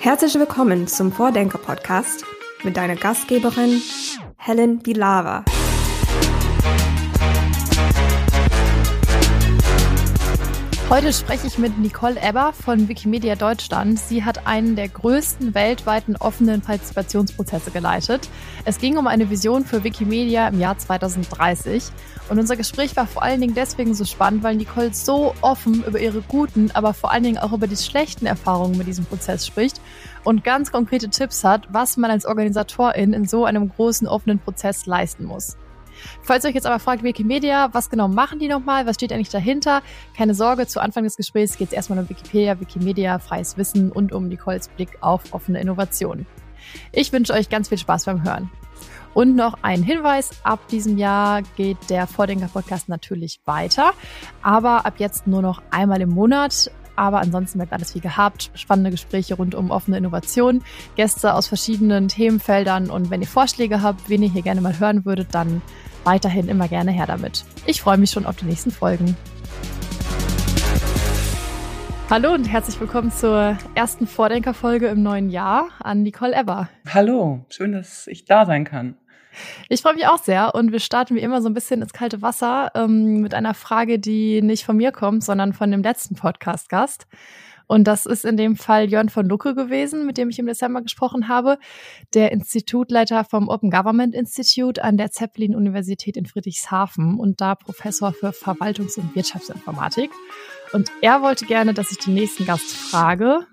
Herzlich willkommen zum Vordenker-Podcast mit deiner Gastgeberin Helen Bilava. Heute spreche ich mit Nicole Eber von Wikimedia Deutschland. Sie hat einen der größten weltweiten offenen Partizipationsprozesse geleitet. Es ging um eine Vision für Wikimedia im Jahr 2030. Und unser Gespräch war vor allen Dingen deswegen so spannend, weil Nicole so offen über ihre guten, aber vor allen Dingen auch über die schlechten Erfahrungen mit diesem Prozess spricht und ganz konkrete Tipps hat, was man als Organisatorin in so einem großen offenen Prozess leisten muss. Falls ihr euch jetzt aber fragt, Wikimedia, was genau machen die nochmal? Was steht eigentlich dahinter? Keine Sorge, zu Anfang des Gesprächs geht es erstmal um Wikipedia, Wikimedia, freies Wissen und um Nicoles Blick auf offene Innovation. Ich wünsche euch ganz viel Spaß beim Hören. Und noch ein Hinweis, ab diesem Jahr geht der Vordenker-Podcast natürlich weiter, aber ab jetzt nur noch einmal im Monat. Aber ansonsten bleibt alles wie gehabt. Spannende Gespräche rund um offene Innovation, Gäste aus verschiedenen Themenfeldern. Und wenn ihr Vorschläge habt, wen ihr hier gerne mal hören würdet, dann weiterhin immer gerne her damit. Ich freue mich schon auf die nächsten Folgen. Hallo und herzlich willkommen zur ersten Vordenkerfolge im neuen Jahr an Nicole Eber. Hallo, schön, dass ich da sein kann. Ich freue mich auch sehr und wir starten wie immer so ein bisschen ins kalte Wasser ähm, mit einer Frage, die nicht von mir kommt, sondern von dem letzten Podcast-Gast. Und das ist in dem Fall Jörn von Lucke gewesen, mit dem ich im Dezember gesprochen habe, der Institutleiter vom Open Government Institute an der Zeppelin-Universität in Friedrichshafen und da Professor für Verwaltungs- und Wirtschaftsinformatik. Und er wollte gerne, dass ich den nächsten Gast frage.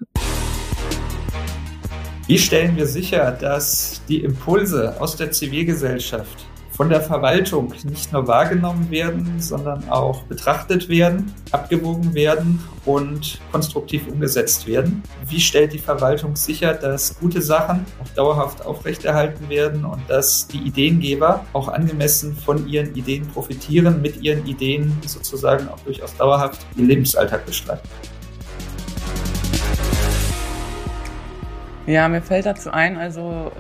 Wie stellen wir sicher, dass die Impulse aus der Zivilgesellschaft von der Verwaltung nicht nur wahrgenommen werden, sondern auch betrachtet werden, abgewogen werden und konstruktiv umgesetzt werden. Wie stellt die Verwaltung sicher, dass gute Sachen auch dauerhaft aufrechterhalten werden und dass die Ideengeber auch angemessen von ihren Ideen profitieren, mit ihren Ideen sozusagen auch durchaus dauerhaft ihr Lebensalltag bestreiten? Ja, mir fällt dazu ein, also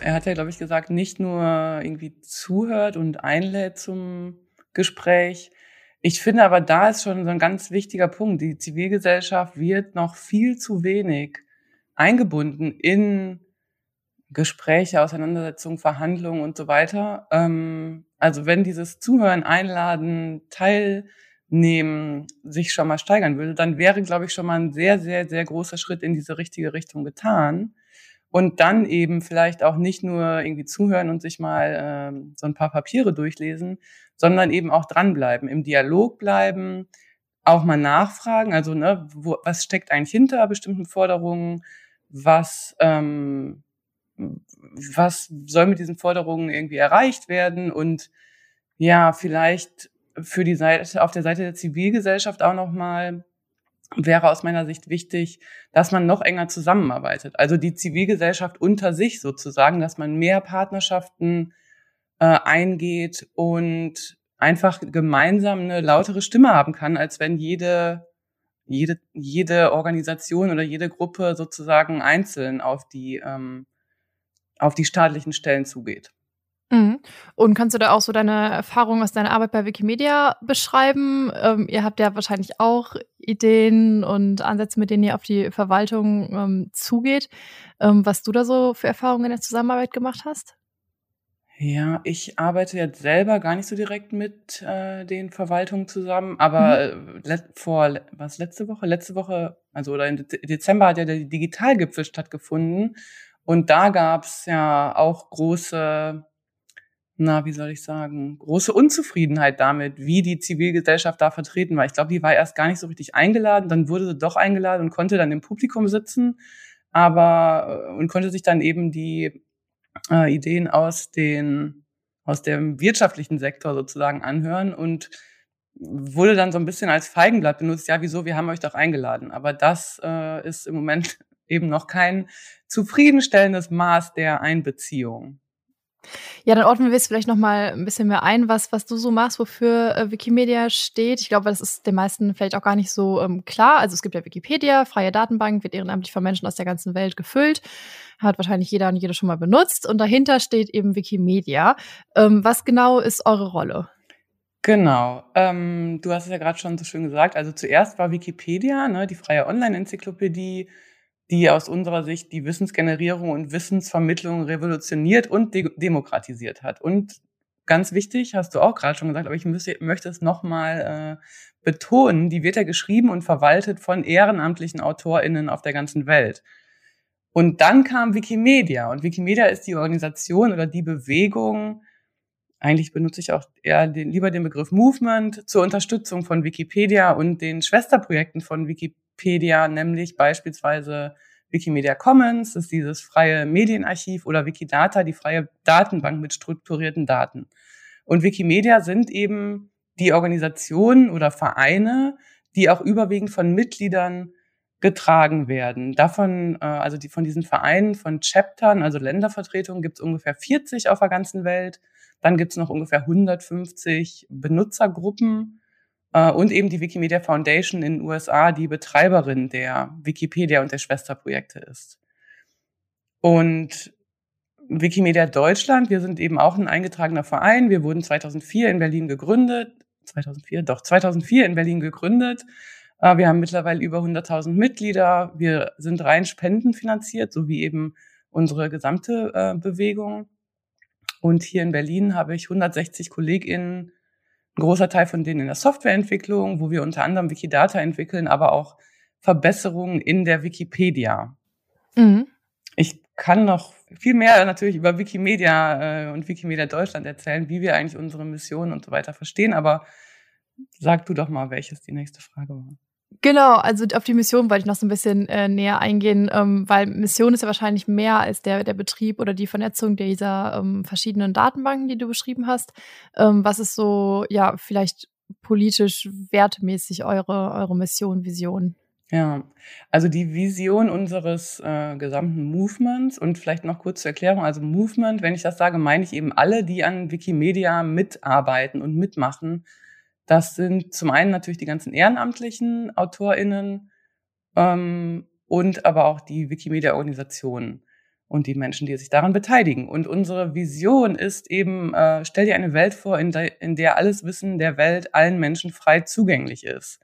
er hat ja, glaube ich, gesagt, nicht nur irgendwie zuhört und einlädt zum Gespräch. Ich finde aber, da ist schon so ein ganz wichtiger Punkt. Die Zivilgesellschaft wird noch viel zu wenig eingebunden in Gespräche, Auseinandersetzungen, Verhandlungen und so weiter. Ähm, also wenn dieses Zuhören, Einladen, Teilnehmen sich schon mal steigern würde, dann wäre, glaube ich, schon mal ein sehr, sehr, sehr großer Schritt in diese richtige Richtung getan. Und dann eben vielleicht auch nicht nur irgendwie zuhören und sich mal ähm, so ein paar Papiere durchlesen, sondern eben auch dranbleiben, im Dialog bleiben, auch mal nachfragen, also ne, wo, was steckt eigentlich hinter bestimmten Forderungen, was ähm, was soll mit diesen Forderungen irgendwie erreicht werden? Und ja vielleicht für die Seite auf der Seite der Zivilgesellschaft auch noch mal wäre aus meiner Sicht wichtig, dass man noch enger zusammenarbeitet. Also die Zivilgesellschaft unter sich sozusagen, dass man mehr Partnerschaften äh, eingeht und einfach gemeinsam eine lautere Stimme haben kann, als wenn jede jede jede Organisation oder jede Gruppe sozusagen einzeln auf die ähm, auf die staatlichen Stellen zugeht. Mhm. Und kannst du da auch so deine Erfahrungen aus deiner Arbeit bei Wikimedia beschreiben? Ähm, ihr habt ja wahrscheinlich auch Ideen und Ansätze, mit denen ihr auf die Verwaltung ähm, zugeht. Ähm, was du da so für Erfahrungen in der Zusammenarbeit gemacht hast? Ja, ich arbeite jetzt selber gar nicht so direkt mit äh, den Verwaltungen zusammen, aber mhm. Vor was letzte Woche, letzte Woche, also oder im Dezember hat ja der Digitalgipfel stattgefunden und da gab's ja auch große na, wie soll ich sagen, große Unzufriedenheit damit, wie die Zivilgesellschaft da vertreten war. Ich glaube, die war erst gar nicht so richtig eingeladen, dann wurde sie doch eingeladen und konnte dann im Publikum sitzen, aber äh, und konnte sich dann eben die äh, Ideen aus den aus dem wirtschaftlichen Sektor sozusagen anhören und wurde dann so ein bisschen als Feigenblatt benutzt. Ja, wieso? Wir haben euch doch eingeladen. Aber das äh, ist im Moment eben noch kein zufriedenstellendes Maß der Einbeziehung. Ja, dann ordnen wir es vielleicht noch mal ein bisschen mehr ein, was, was du so machst, wofür äh, Wikimedia steht. Ich glaube, das ist den meisten vielleicht auch gar nicht so ähm, klar. Also es gibt ja Wikipedia, freie Datenbank, wird ehrenamtlich von Menschen aus der ganzen Welt gefüllt. Hat wahrscheinlich jeder und jede schon mal benutzt. Und dahinter steht eben Wikimedia. Ähm, was genau ist eure Rolle? Genau. Ähm, du hast es ja gerade schon so schön gesagt. Also zuerst war Wikipedia, ne, die freie Online-Enzyklopädie, die aus unserer Sicht die Wissensgenerierung und Wissensvermittlung revolutioniert und de demokratisiert hat. Und ganz wichtig, hast du auch gerade schon gesagt, aber ich müsste, möchte es nochmal äh, betonen, die wird ja geschrieben und verwaltet von ehrenamtlichen AutorInnen auf der ganzen Welt. Und dann kam Wikimedia und Wikimedia ist die Organisation oder die Bewegung, eigentlich benutze ich auch eher den, lieber den Begriff Movement zur Unterstützung von Wikipedia und den Schwesterprojekten von Wikipedia, nämlich beispielsweise Wikimedia Commons, das ist dieses freie Medienarchiv, oder Wikidata, die freie Datenbank mit strukturierten Daten. Und Wikimedia sind eben die Organisationen oder Vereine, die auch überwiegend von Mitgliedern getragen werden. Davon, äh, also die von diesen Vereinen, von Chaptern, also Ländervertretungen, gibt es ungefähr 40 auf der ganzen Welt. Dann gibt es noch ungefähr 150 Benutzergruppen und eben die Wikimedia Foundation in den USA, die Betreiberin der Wikipedia und der Schwesterprojekte ist. Und Wikimedia Deutschland, wir sind eben auch ein eingetragener Verein. Wir wurden 2004 in Berlin gegründet. 2004, doch 2004 in Berlin gegründet. Äh, wir haben mittlerweile über 100.000 Mitglieder. Wir sind rein spendenfinanziert, so wie eben unsere gesamte äh, Bewegung. Und hier in Berlin habe ich 160 KollegInnen, ein großer Teil von denen in der Softwareentwicklung, wo wir unter anderem Wikidata entwickeln, aber auch Verbesserungen in der Wikipedia. Mhm. Ich kann noch viel mehr natürlich über Wikimedia äh, und Wikimedia Deutschland erzählen, wie wir eigentlich unsere Mission und so weiter verstehen, aber sag du doch mal, welches die nächste Frage war. Genau, also auf die Mission wollte ich noch so ein bisschen äh, näher eingehen, ähm, weil Mission ist ja wahrscheinlich mehr als der, der Betrieb oder die Vernetzung dieser ähm, verschiedenen Datenbanken, die du beschrieben hast. Ähm, was ist so, ja, vielleicht politisch wertemäßig eure, eure Mission, Vision? Ja, also die Vision unseres äh, gesamten Movements und vielleicht noch kurz zur Erklärung, also Movement, wenn ich das sage, meine ich eben alle, die an Wikimedia mitarbeiten und mitmachen das sind zum einen natürlich die ganzen ehrenamtlichen AutorInnen ähm, und aber auch die Wikimedia-Organisationen und die Menschen, die sich daran beteiligen. Und unsere Vision ist eben, äh, stell dir eine Welt vor, in der, in der alles Wissen der Welt allen Menschen frei zugänglich ist.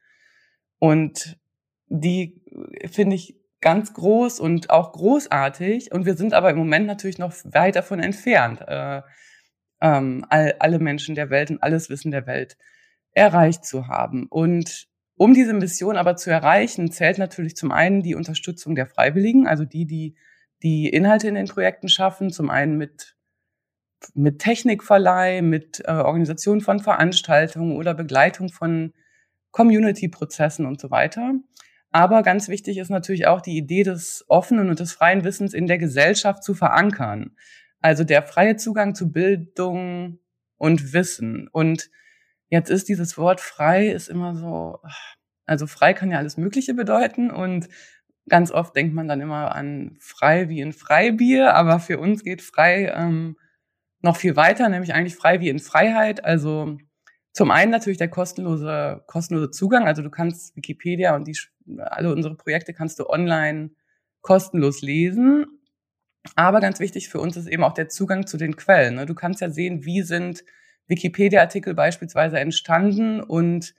Und die finde ich ganz groß und auch großartig. Und wir sind aber im Moment natürlich noch weit davon entfernt, äh, ähm, all, alle Menschen der Welt und alles Wissen der Welt erreicht zu haben. Und um diese Mission aber zu erreichen, zählt natürlich zum einen die Unterstützung der Freiwilligen, also die, die die Inhalte in den Projekten schaffen, zum einen mit mit Technikverleih, mit äh, Organisation von Veranstaltungen oder Begleitung von Community-Prozessen und so weiter. Aber ganz wichtig ist natürlich auch die Idee des offenen und des freien Wissens in der Gesellschaft zu verankern. Also der freie Zugang zu Bildung und Wissen. Und Jetzt ist dieses Wort frei ist immer so, also frei kann ja alles Mögliche bedeuten und ganz oft denkt man dann immer an frei wie in Freibier, aber für uns geht frei ähm, noch viel weiter, nämlich eigentlich frei wie in Freiheit. Also zum einen natürlich der kostenlose, kostenlose Zugang. Also du kannst Wikipedia und die, alle unsere Projekte kannst du online kostenlos lesen. Aber ganz wichtig für uns ist eben auch der Zugang zu den Quellen. Ne? Du kannst ja sehen, wie sind Wikipedia-Artikel beispielsweise entstanden und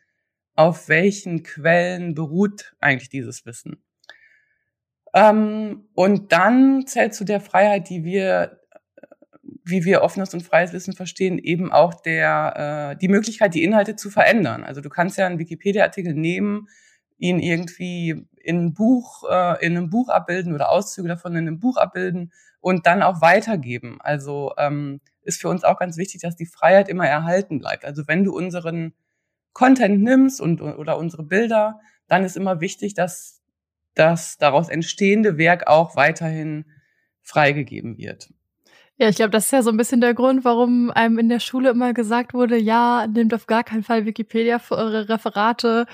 auf welchen Quellen beruht eigentlich dieses Wissen. Ähm, und dann zählt zu der Freiheit, die wir, wie wir offenes und freies Wissen verstehen, eben auch der, äh, die Möglichkeit, die Inhalte zu verändern. Also du kannst ja einen Wikipedia-Artikel nehmen, ihn irgendwie in ein Buch, äh, in einem Buch abbilden oder Auszüge davon in einem Buch abbilden und dann auch weitergeben. Also ähm, ist für uns auch ganz wichtig, dass die Freiheit immer erhalten bleibt. Also wenn du unseren Content nimmst und oder unsere Bilder, dann ist immer wichtig, dass das daraus entstehende Werk auch weiterhin freigegeben wird. Ja, ich glaube, das ist ja so ein bisschen der Grund, warum einem in der Schule immer gesagt wurde, ja, nehmt auf gar keinen Fall Wikipedia für eure Referate.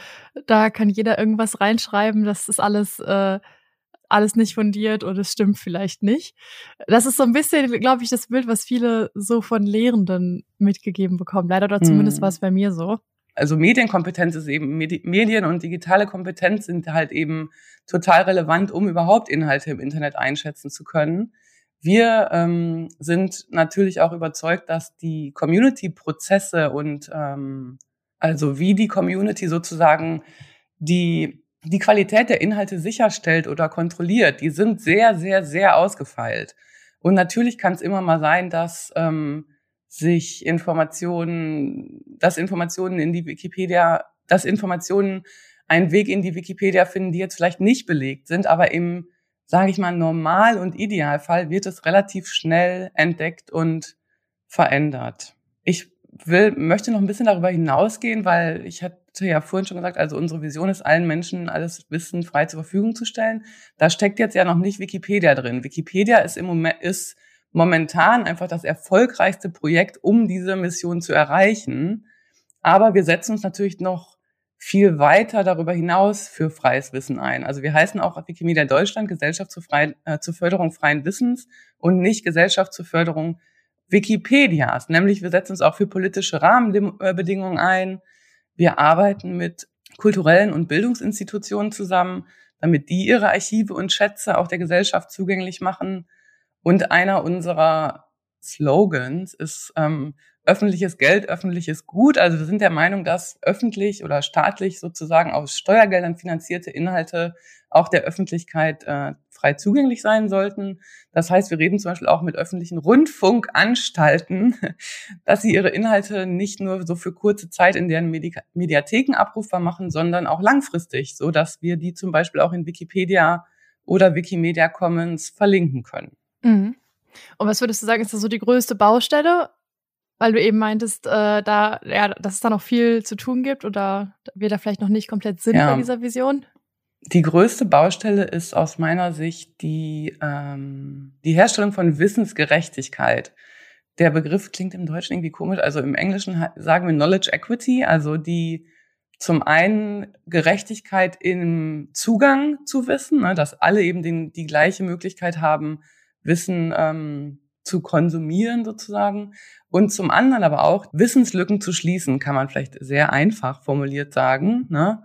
Da kann jeder irgendwas reinschreiben. Das ist alles äh, alles nicht fundiert und es stimmt vielleicht nicht. Das ist so ein bisschen, glaube ich, das Bild, was viele so von Lehrenden mitgegeben bekommen. Leider oder zumindest hm. war es bei mir so. Also Medienkompetenz ist eben, Medien und digitale Kompetenz sind halt eben total relevant, um überhaupt Inhalte im Internet einschätzen zu können. Wir ähm, sind natürlich auch überzeugt, dass die Community-Prozesse und ähm, also wie die Community sozusagen die die Qualität der Inhalte sicherstellt oder kontrolliert, die sind sehr, sehr, sehr ausgefeilt. Und natürlich kann es immer mal sein, dass ähm, sich Informationen, dass Informationen in die Wikipedia, dass Informationen einen Weg in die Wikipedia finden, die jetzt vielleicht nicht belegt sind, aber im, sage ich mal, Normal- und Idealfall wird es relativ schnell entdeckt und verändert. Ich will, möchte noch ein bisschen darüber hinausgehen, weil ich hatte ja vorhin schon gesagt, also unsere Vision ist, allen Menschen alles Wissen frei zur Verfügung zu stellen. Da steckt jetzt ja noch nicht Wikipedia drin. Wikipedia ist im Moment, ist momentan einfach das erfolgreichste Projekt, um diese Mission zu erreichen. Aber wir setzen uns natürlich noch viel weiter darüber hinaus für freies Wissen ein. Also wir heißen auch Wikimedia Deutschland Gesellschaft zur, Frei, äh, zur Förderung freien Wissens und nicht Gesellschaft zur Förderung Wikipedias. Nämlich wir setzen uns auch für politische Rahmenbedingungen ein. Wir arbeiten mit kulturellen und Bildungsinstitutionen zusammen, damit die ihre Archive und Schätze auch der Gesellschaft zugänglich machen. Und einer unserer Slogans ist ähm, öffentliches Geld, öffentliches Gut. Also wir sind der Meinung, dass öffentlich oder staatlich sozusagen aus Steuergeldern finanzierte Inhalte auch der Öffentlichkeit äh, frei zugänglich sein sollten. Das heißt, wir reden zum Beispiel auch mit öffentlichen Rundfunkanstalten, dass sie ihre Inhalte nicht nur so für kurze Zeit in deren Medi Mediatheken abrufbar machen, sondern auch langfristig, so dass wir die zum Beispiel auch in Wikipedia oder Wikimedia Commons verlinken können. Mhm. Und was würdest du sagen, ist das so die größte Baustelle? Weil du eben meintest, äh, da, ja, dass es da noch viel zu tun gibt oder wir da vielleicht noch nicht komplett sind ja. bei dieser Vision? Die größte Baustelle ist aus meiner Sicht die, ähm, die Herstellung von Wissensgerechtigkeit. Der Begriff klingt im Deutschen irgendwie komisch. Also im Englischen sagen wir Knowledge Equity, also die zum einen Gerechtigkeit im Zugang zu Wissen, ne, dass alle eben den, die gleiche Möglichkeit haben, Wissen ähm, zu konsumieren sozusagen und zum anderen aber auch Wissenslücken zu schließen, kann man vielleicht sehr einfach formuliert sagen. Ne?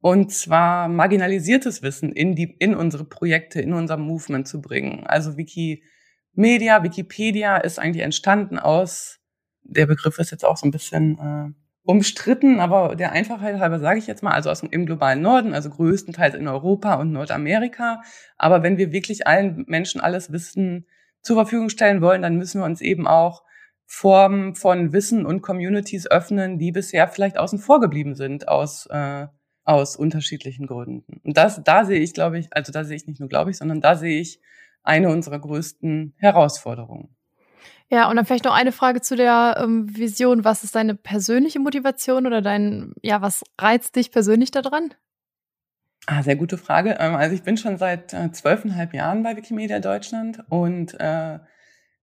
Und zwar marginalisiertes Wissen in, die, in unsere Projekte, in unser Movement zu bringen. Also Wikimedia, Wikipedia ist eigentlich entstanden aus, der Begriff ist jetzt auch so ein bisschen äh, umstritten, aber der Einfachheit halber sage ich jetzt mal, also aus dem, im globalen Norden, also größtenteils in Europa und Nordamerika. Aber wenn wir wirklich allen Menschen alles Wissen zur Verfügung stellen wollen, dann müssen wir uns eben auch Formen von Wissen und Communities öffnen, die bisher vielleicht außen vor geblieben sind aus, äh, aus unterschiedlichen Gründen. Und das, da sehe ich, glaube ich, also da sehe ich nicht nur, glaube ich, sondern da sehe ich eine unserer größten Herausforderungen. Ja, und dann vielleicht noch eine Frage zu der ähm, Vision. Was ist deine persönliche Motivation oder dein, ja, was reizt dich persönlich daran? Ah, sehr gute Frage. Ähm, also ich bin schon seit äh, zwölfeinhalb Jahren bei Wikimedia Deutschland und äh,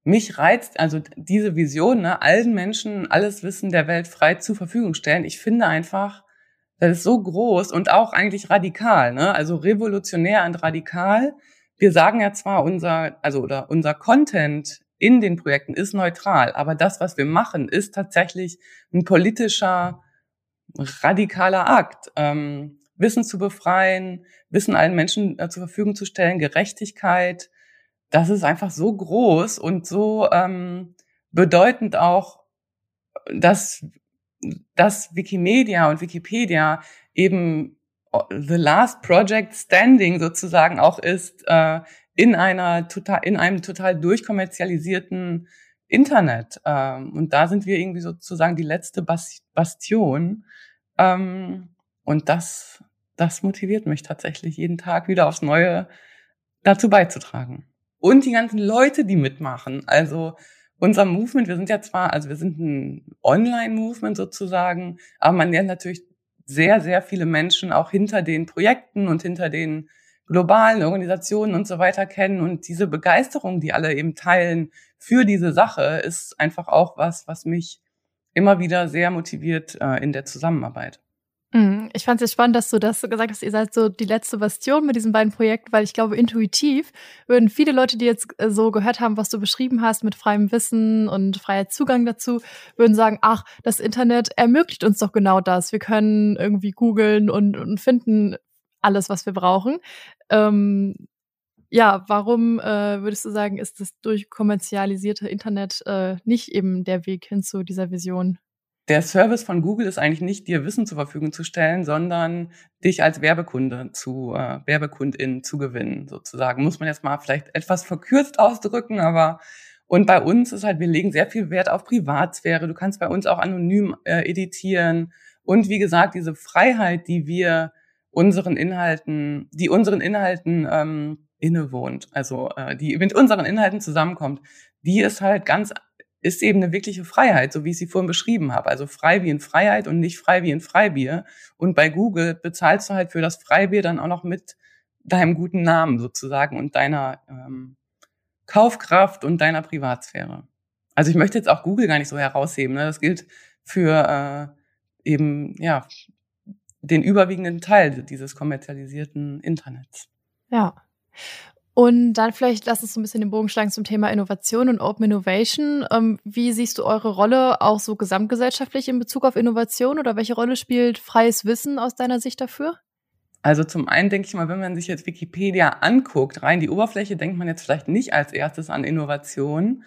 mich reizt also diese Vision, ne, allen Menschen alles Wissen der Welt frei zur Verfügung stellen. Ich finde einfach, das ist so groß und auch eigentlich radikal, ne? Also revolutionär und radikal. Wir sagen ja zwar unser, also oder unser Content in den Projekten ist neutral, aber das, was wir machen, ist tatsächlich ein politischer, radikaler Akt. Ähm, Wissen zu befreien, Wissen allen Menschen äh, zur Verfügung zu stellen, Gerechtigkeit, das ist einfach so groß und so ähm, bedeutend auch, dass, dass Wikimedia und Wikipedia eben äh, the last project standing sozusagen auch ist äh, in einer total in einem total durchkommerzialisierten Internet. Ähm, und da sind wir irgendwie sozusagen die letzte Bastion. Ähm, und das das motiviert mich tatsächlich jeden Tag wieder aufs Neue dazu beizutragen und die ganzen Leute, die mitmachen. Also unser Movement, wir sind ja zwar, also wir sind ein Online-Movement sozusagen, aber man lernt natürlich sehr, sehr viele Menschen auch hinter den Projekten und hinter den globalen Organisationen und so weiter kennen. Und diese Begeisterung, die alle eben teilen für diese Sache, ist einfach auch was, was mich immer wieder sehr motiviert äh, in der Zusammenarbeit. Mhm. Ich fand es spannend, dass du das gesagt hast, ihr seid so die letzte Bastion mit diesen beiden Projekten, weil ich glaube, intuitiv würden viele Leute, die jetzt äh, so gehört haben, was du beschrieben hast mit freiem Wissen und freier Zugang dazu, würden sagen, ach, das Internet ermöglicht uns doch genau das. Wir können irgendwie googeln und, und finden alles, was wir brauchen. Ähm, ja, warum äh, würdest du sagen, ist das durch kommerzialisierte Internet äh, nicht eben der Weg hin zu dieser Vision? Der Service von Google ist eigentlich nicht, dir Wissen zur Verfügung zu stellen, sondern dich als Werbekunde zu, äh, Werbekundin zu gewinnen, sozusagen. Muss man jetzt mal vielleicht etwas verkürzt ausdrücken, aber und bei uns ist halt, wir legen sehr viel Wert auf Privatsphäre. Du kannst bei uns auch anonym äh, editieren. Und wie gesagt, diese Freiheit, die wir unseren Inhalten, die unseren Inhalten ähm, innewohnt, also äh, die mit unseren Inhalten zusammenkommt, die ist halt ganz ist eben eine wirkliche Freiheit, so wie ich sie vorhin beschrieben habe. Also frei wie in Freiheit und nicht frei wie in Freibier. Und bei Google bezahlst du halt für das Freibier dann auch noch mit deinem guten Namen sozusagen und deiner ähm, Kaufkraft und deiner Privatsphäre. Also ich möchte jetzt auch Google gar nicht so herausheben. Ne? Das gilt für äh, eben ja den überwiegenden Teil dieses kommerzialisierten Internets. Ja. Und dann vielleicht lass uns so ein bisschen den Bogen schlagen zum Thema Innovation und Open Innovation. Ähm, wie siehst du eure Rolle auch so gesamtgesellschaftlich in Bezug auf Innovation oder welche Rolle spielt freies Wissen aus deiner Sicht dafür? Also zum einen denke ich mal, wenn man sich jetzt Wikipedia anguckt, rein die Oberfläche, denkt man jetzt vielleicht nicht als erstes an Innovation.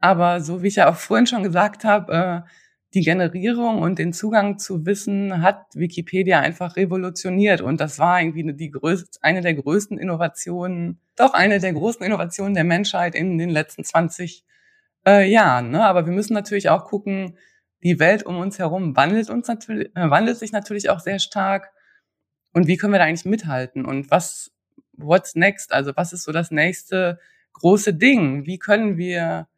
Aber so wie ich ja auch vorhin schon gesagt habe, äh, die Generierung und den Zugang zu Wissen hat Wikipedia einfach revolutioniert. Und das war irgendwie die größte, eine der größten Innovationen, doch eine der großen Innovationen der Menschheit in den letzten 20 äh, Jahren. Ne? Aber wir müssen natürlich auch gucken, die Welt um uns herum wandelt uns natürlich, äh, wandelt sich natürlich auch sehr stark. Und wie können wir da eigentlich mithalten? Und was, what's next? Also was ist so das nächste große Ding? Wie können wir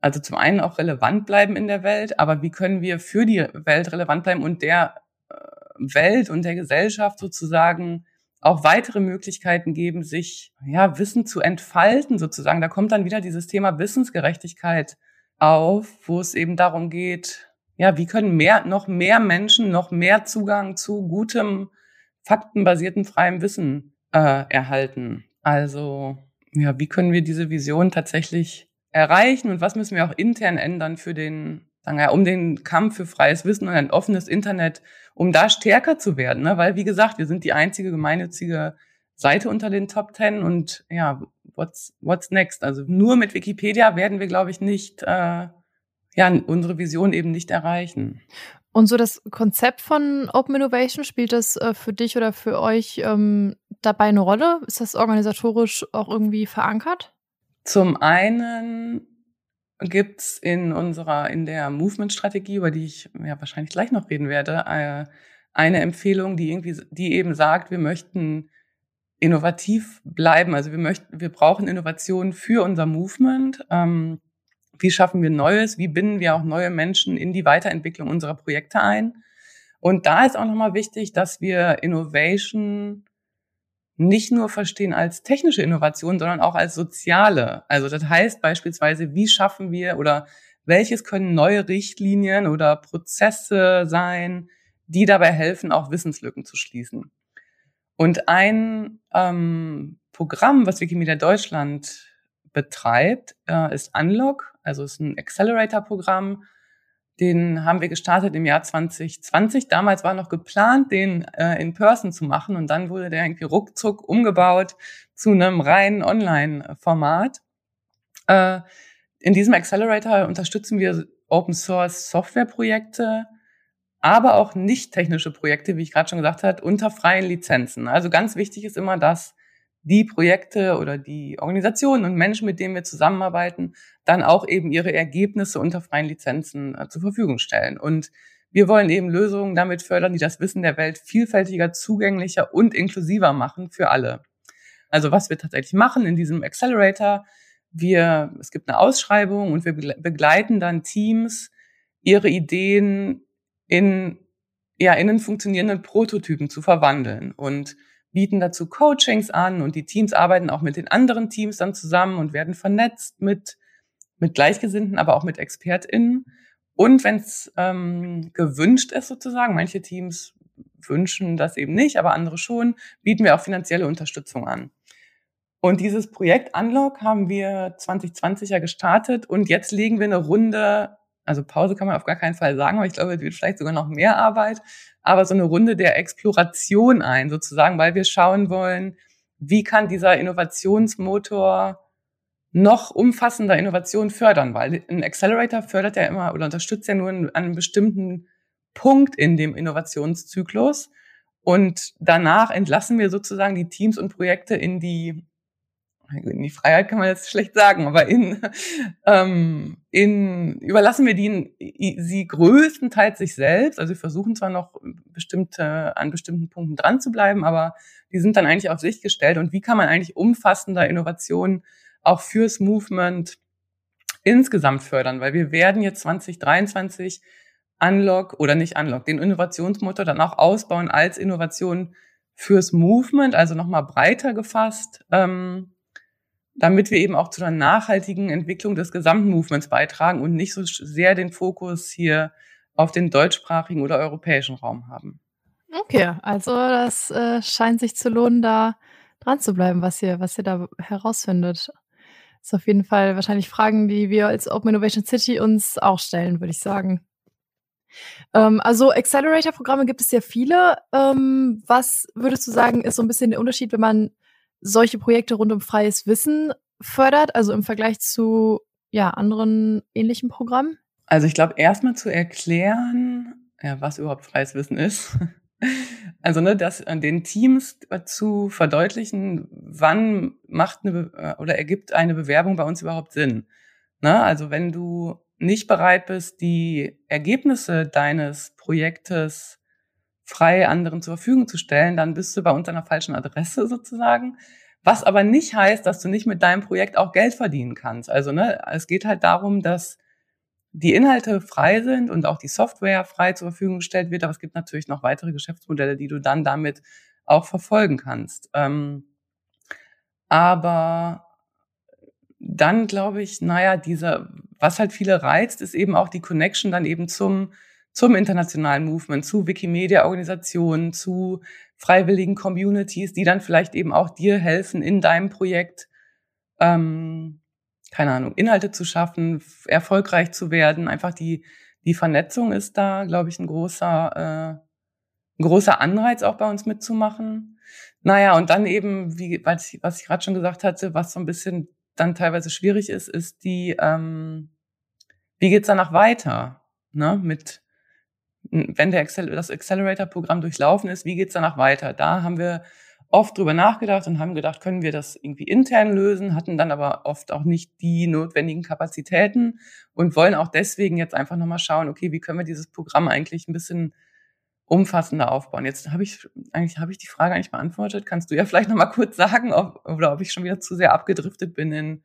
also zum einen auch relevant bleiben in der Welt, aber wie können wir für die Welt relevant bleiben und der äh, Welt und der Gesellschaft sozusagen auch weitere Möglichkeiten geben, sich ja Wissen zu entfalten sozusagen. Da kommt dann wieder dieses Thema Wissensgerechtigkeit auf, wo es eben darum geht, ja, wie können mehr noch mehr Menschen noch mehr Zugang zu gutem faktenbasierten freiem Wissen äh, erhalten. Also ja, wie können wir diese Vision tatsächlich erreichen und was müssen wir auch intern ändern für den, sagen wir, um den Kampf für freies Wissen und ein offenes Internet, um da stärker zu werden. Ne? Weil, wie gesagt, wir sind die einzige gemeinnützige Seite unter den Top Ten und ja, what's, what's next? Also nur mit Wikipedia werden wir, glaube ich, nicht, äh, ja, unsere Vision eben nicht erreichen. Und so das Konzept von Open Innovation, spielt das äh, für dich oder für euch ähm, dabei eine Rolle? Ist das organisatorisch auch irgendwie verankert? Zum einen gibt's in unserer, in der Movement-Strategie, über die ich ja wahrscheinlich gleich noch reden werde, äh, eine Empfehlung, die irgendwie, die eben sagt, wir möchten innovativ bleiben. Also wir möchten, wir brauchen Innovationen für unser Movement. Ähm, wie schaffen wir Neues? Wie binden wir auch neue Menschen in die Weiterentwicklung unserer Projekte ein? Und da ist auch nochmal wichtig, dass wir Innovation nicht nur verstehen als technische Innovation, sondern auch als soziale. Also das heißt beispielsweise, wie schaffen wir oder welches können neue Richtlinien oder Prozesse sein, die dabei helfen, auch Wissenslücken zu schließen. Und ein ähm, Programm, was Wikimedia Deutschland betreibt, äh, ist Unlock, also ist ein Accelerator-Programm, den haben wir gestartet im Jahr 2020. Damals war noch geplant, den äh, in Person zu machen und dann wurde der irgendwie ruckzuck umgebaut zu einem reinen Online-Format. Äh, in diesem Accelerator unterstützen wir Open Source Software-Projekte, aber auch nicht technische Projekte, wie ich gerade schon gesagt habe, unter freien Lizenzen. Also ganz wichtig ist immer, dass die Projekte oder die Organisationen und Menschen, mit denen wir zusammenarbeiten, dann auch eben ihre Ergebnisse unter freien Lizenzen äh, zur Verfügung stellen. Und wir wollen eben Lösungen damit fördern, die das Wissen der Welt vielfältiger, zugänglicher und inklusiver machen für alle. Also was wir tatsächlich machen in diesem Accelerator, wir, es gibt eine Ausschreibung und wir begleiten dann Teams, ihre Ideen in, ja, in einen funktionierenden Prototypen zu verwandeln. Und bieten dazu Coachings an und die Teams arbeiten auch mit den anderen Teams dann zusammen und werden vernetzt mit, mit Gleichgesinnten, aber auch mit ExpertInnen. Und wenn es ähm, gewünscht ist sozusagen, manche Teams wünschen das eben nicht, aber andere schon, bieten wir auch finanzielle Unterstützung an. Und dieses Projekt Unlock haben wir 2020 ja gestartet und jetzt legen wir eine Runde also Pause kann man auf gar keinen Fall sagen, aber ich glaube, es wird vielleicht sogar noch mehr Arbeit, aber so eine Runde der Exploration ein, sozusagen, weil wir schauen wollen, wie kann dieser Innovationsmotor noch umfassender Innovation fördern, weil ein Accelerator fördert ja immer oder unterstützt ja nur an einem bestimmten Punkt in dem Innovationszyklus. Und danach entlassen wir sozusagen die Teams und Projekte in die, in die Freiheit kann man jetzt schlecht sagen, aber in, ähm, in überlassen wir die, sie größtenteils sich selbst. Also wir versuchen zwar noch bestimmte, an bestimmten Punkten dran zu bleiben, aber die sind dann eigentlich auf sich gestellt. Und wie kann man eigentlich umfassender Innovationen auch fürs Movement insgesamt fördern? Weil wir werden jetzt 2023 Unlock oder nicht Unlock, den Innovationsmotor dann auch ausbauen als Innovation fürs Movement, also nochmal breiter gefasst, ähm, damit wir eben auch zu einer nachhaltigen Entwicklung des gesamten Movements beitragen und nicht so sehr den Fokus hier auf den deutschsprachigen oder europäischen Raum haben. Okay, also das äh, scheint sich zu lohnen, da dran zu bleiben, was ihr, was ihr da herausfindet. Das ist auf jeden Fall wahrscheinlich Fragen, die wir als Open Innovation City uns auch stellen, würde ich sagen. Ähm, also Accelerator-Programme gibt es ja viele. Ähm, was würdest du sagen, ist so ein bisschen der Unterschied, wenn man solche Projekte rund um freies Wissen fördert, also im Vergleich zu ja, anderen ähnlichen Programmen? Also ich glaube, erstmal zu erklären, ja, was überhaupt freies Wissen ist. Also ne, das an den Teams zu verdeutlichen, wann macht eine äh, oder ergibt eine Bewerbung bei uns überhaupt Sinn. Ne? Also wenn du nicht bereit bist, die Ergebnisse deines Projektes frei anderen zur Verfügung zu stellen, dann bist du bei uns an der falschen Adresse sozusagen. Was aber nicht heißt, dass du nicht mit deinem Projekt auch Geld verdienen kannst. Also ne, es geht halt darum, dass die Inhalte frei sind und auch die Software frei zur Verfügung gestellt wird. Aber es gibt natürlich noch weitere Geschäftsmodelle, die du dann damit auch verfolgen kannst. Ähm, aber dann glaube ich, naja, dieser, was halt viele reizt, ist eben auch die Connection dann eben zum, zum internationalen Movement, zu Wikimedia-Organisationen, zu freiwilligen Communities, die dann vielleicht eben auch dir helfen, in deinem Projekt, ähm, keine Ahnung, Inhalte zu schaffen, erfolgreich zu werden. Einfach die, die Vernetzung ist da, glaube ich, ein großer, äh, ein großer Anreiz auch bei uns mitzumachen. Naja, und dann eben, wie, was ich, was ich gerade schon gesagt hatte, was so ein bisschen dann teilweise schwierig ist, ist die, ähm, wie geht's danach weiter? Ne? Mit, wenn der Accel das Accelerator-Programm durchlaufen ist, wie geht's danach weiter? Da haben wir oft drüber nachgedacht und haben gedacht, können wir das irgendwie intern lösen, hatten dann aber oft auch nicht die notwendigen Kapazitäten und wollen auch deswegen jetzt einfach nochmal schauen, okay, wie können wir dieses Programm eigentlich ein bisschen umfassender aufbauen. Jetzt habe ich eigentlich habe ich die Frage eigentlich beantwortet. Kannst du ja vielleicht noch mal kurz sagen, ob, oder ob ich schon wieder zu sehr abgedriftet bin in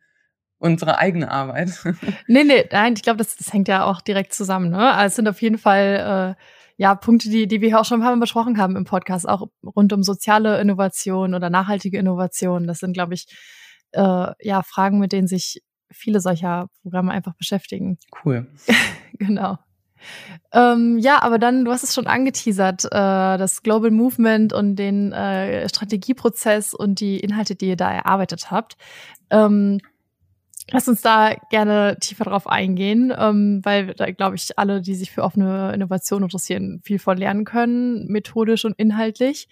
unsere eigene Arbeit. nee, nee, nein, ich glaube, das, das hängt ja auch direkt zusammen. Ne? Also es sind auf jeden Fall äh, ja Punkte, die, die wir hier auch schon ein paar Mal besprochen haben im Podcast, auch rund um soziale Innovation oder nachhaltige Innovation. Das sind, glaube ich, äh, ja Fragen, mit denen sich viele solcher Programme einfach beschäftigen. Cool. genau. Ähm, ja, aber dann, du hast es schon angeteasert, äh, das Global Movement und den äh, Strategieprozess und die Inhalte, die ihr da erarbeitet habt. Ähm, Lass uns da gerne tiefer drauf eingehen, ähm, weil da glaube ich alle, die sich für offene Innovation interessieren, viel von lernen können, methodisch und inhaltlich.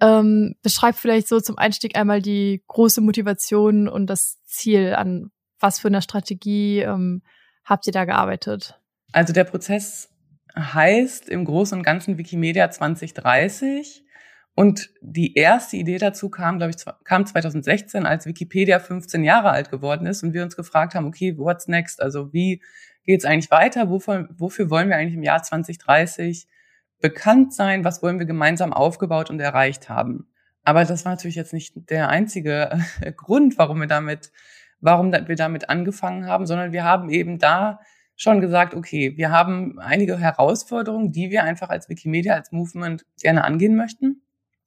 Ähm, beschreib vielleicht so zum Einstieg einmal die große Motivation und das Ziel, an was für einer Strategie ähm, habt ihr da gearbeitet? Also der Prozess heißt im Großen und Ganzen Wikimedia 2030. Und die erste Idee dazu kam, glaube ich, kam 2016, als Wikipedia 15 Jahre alt geworden ist und wir uns gefragt haben, okay, what's next? Also wie geht es eigentlich weiter? Wofür, wofür wollen wir eigentlich im Jahr 2030 bekannt sein? Was wollen wir gemeinsam aufgebaut und erreicht haben? Aber das war natürlich jetzt nicht der einzige Grund, warum wir damit, warum wir damit angefangen haben, sondern wir haben eben da schon gesagt, okay, wir haben einige Herausforderungen, die wir einfach als Wikimedia, als Movement gerne angehen möchten.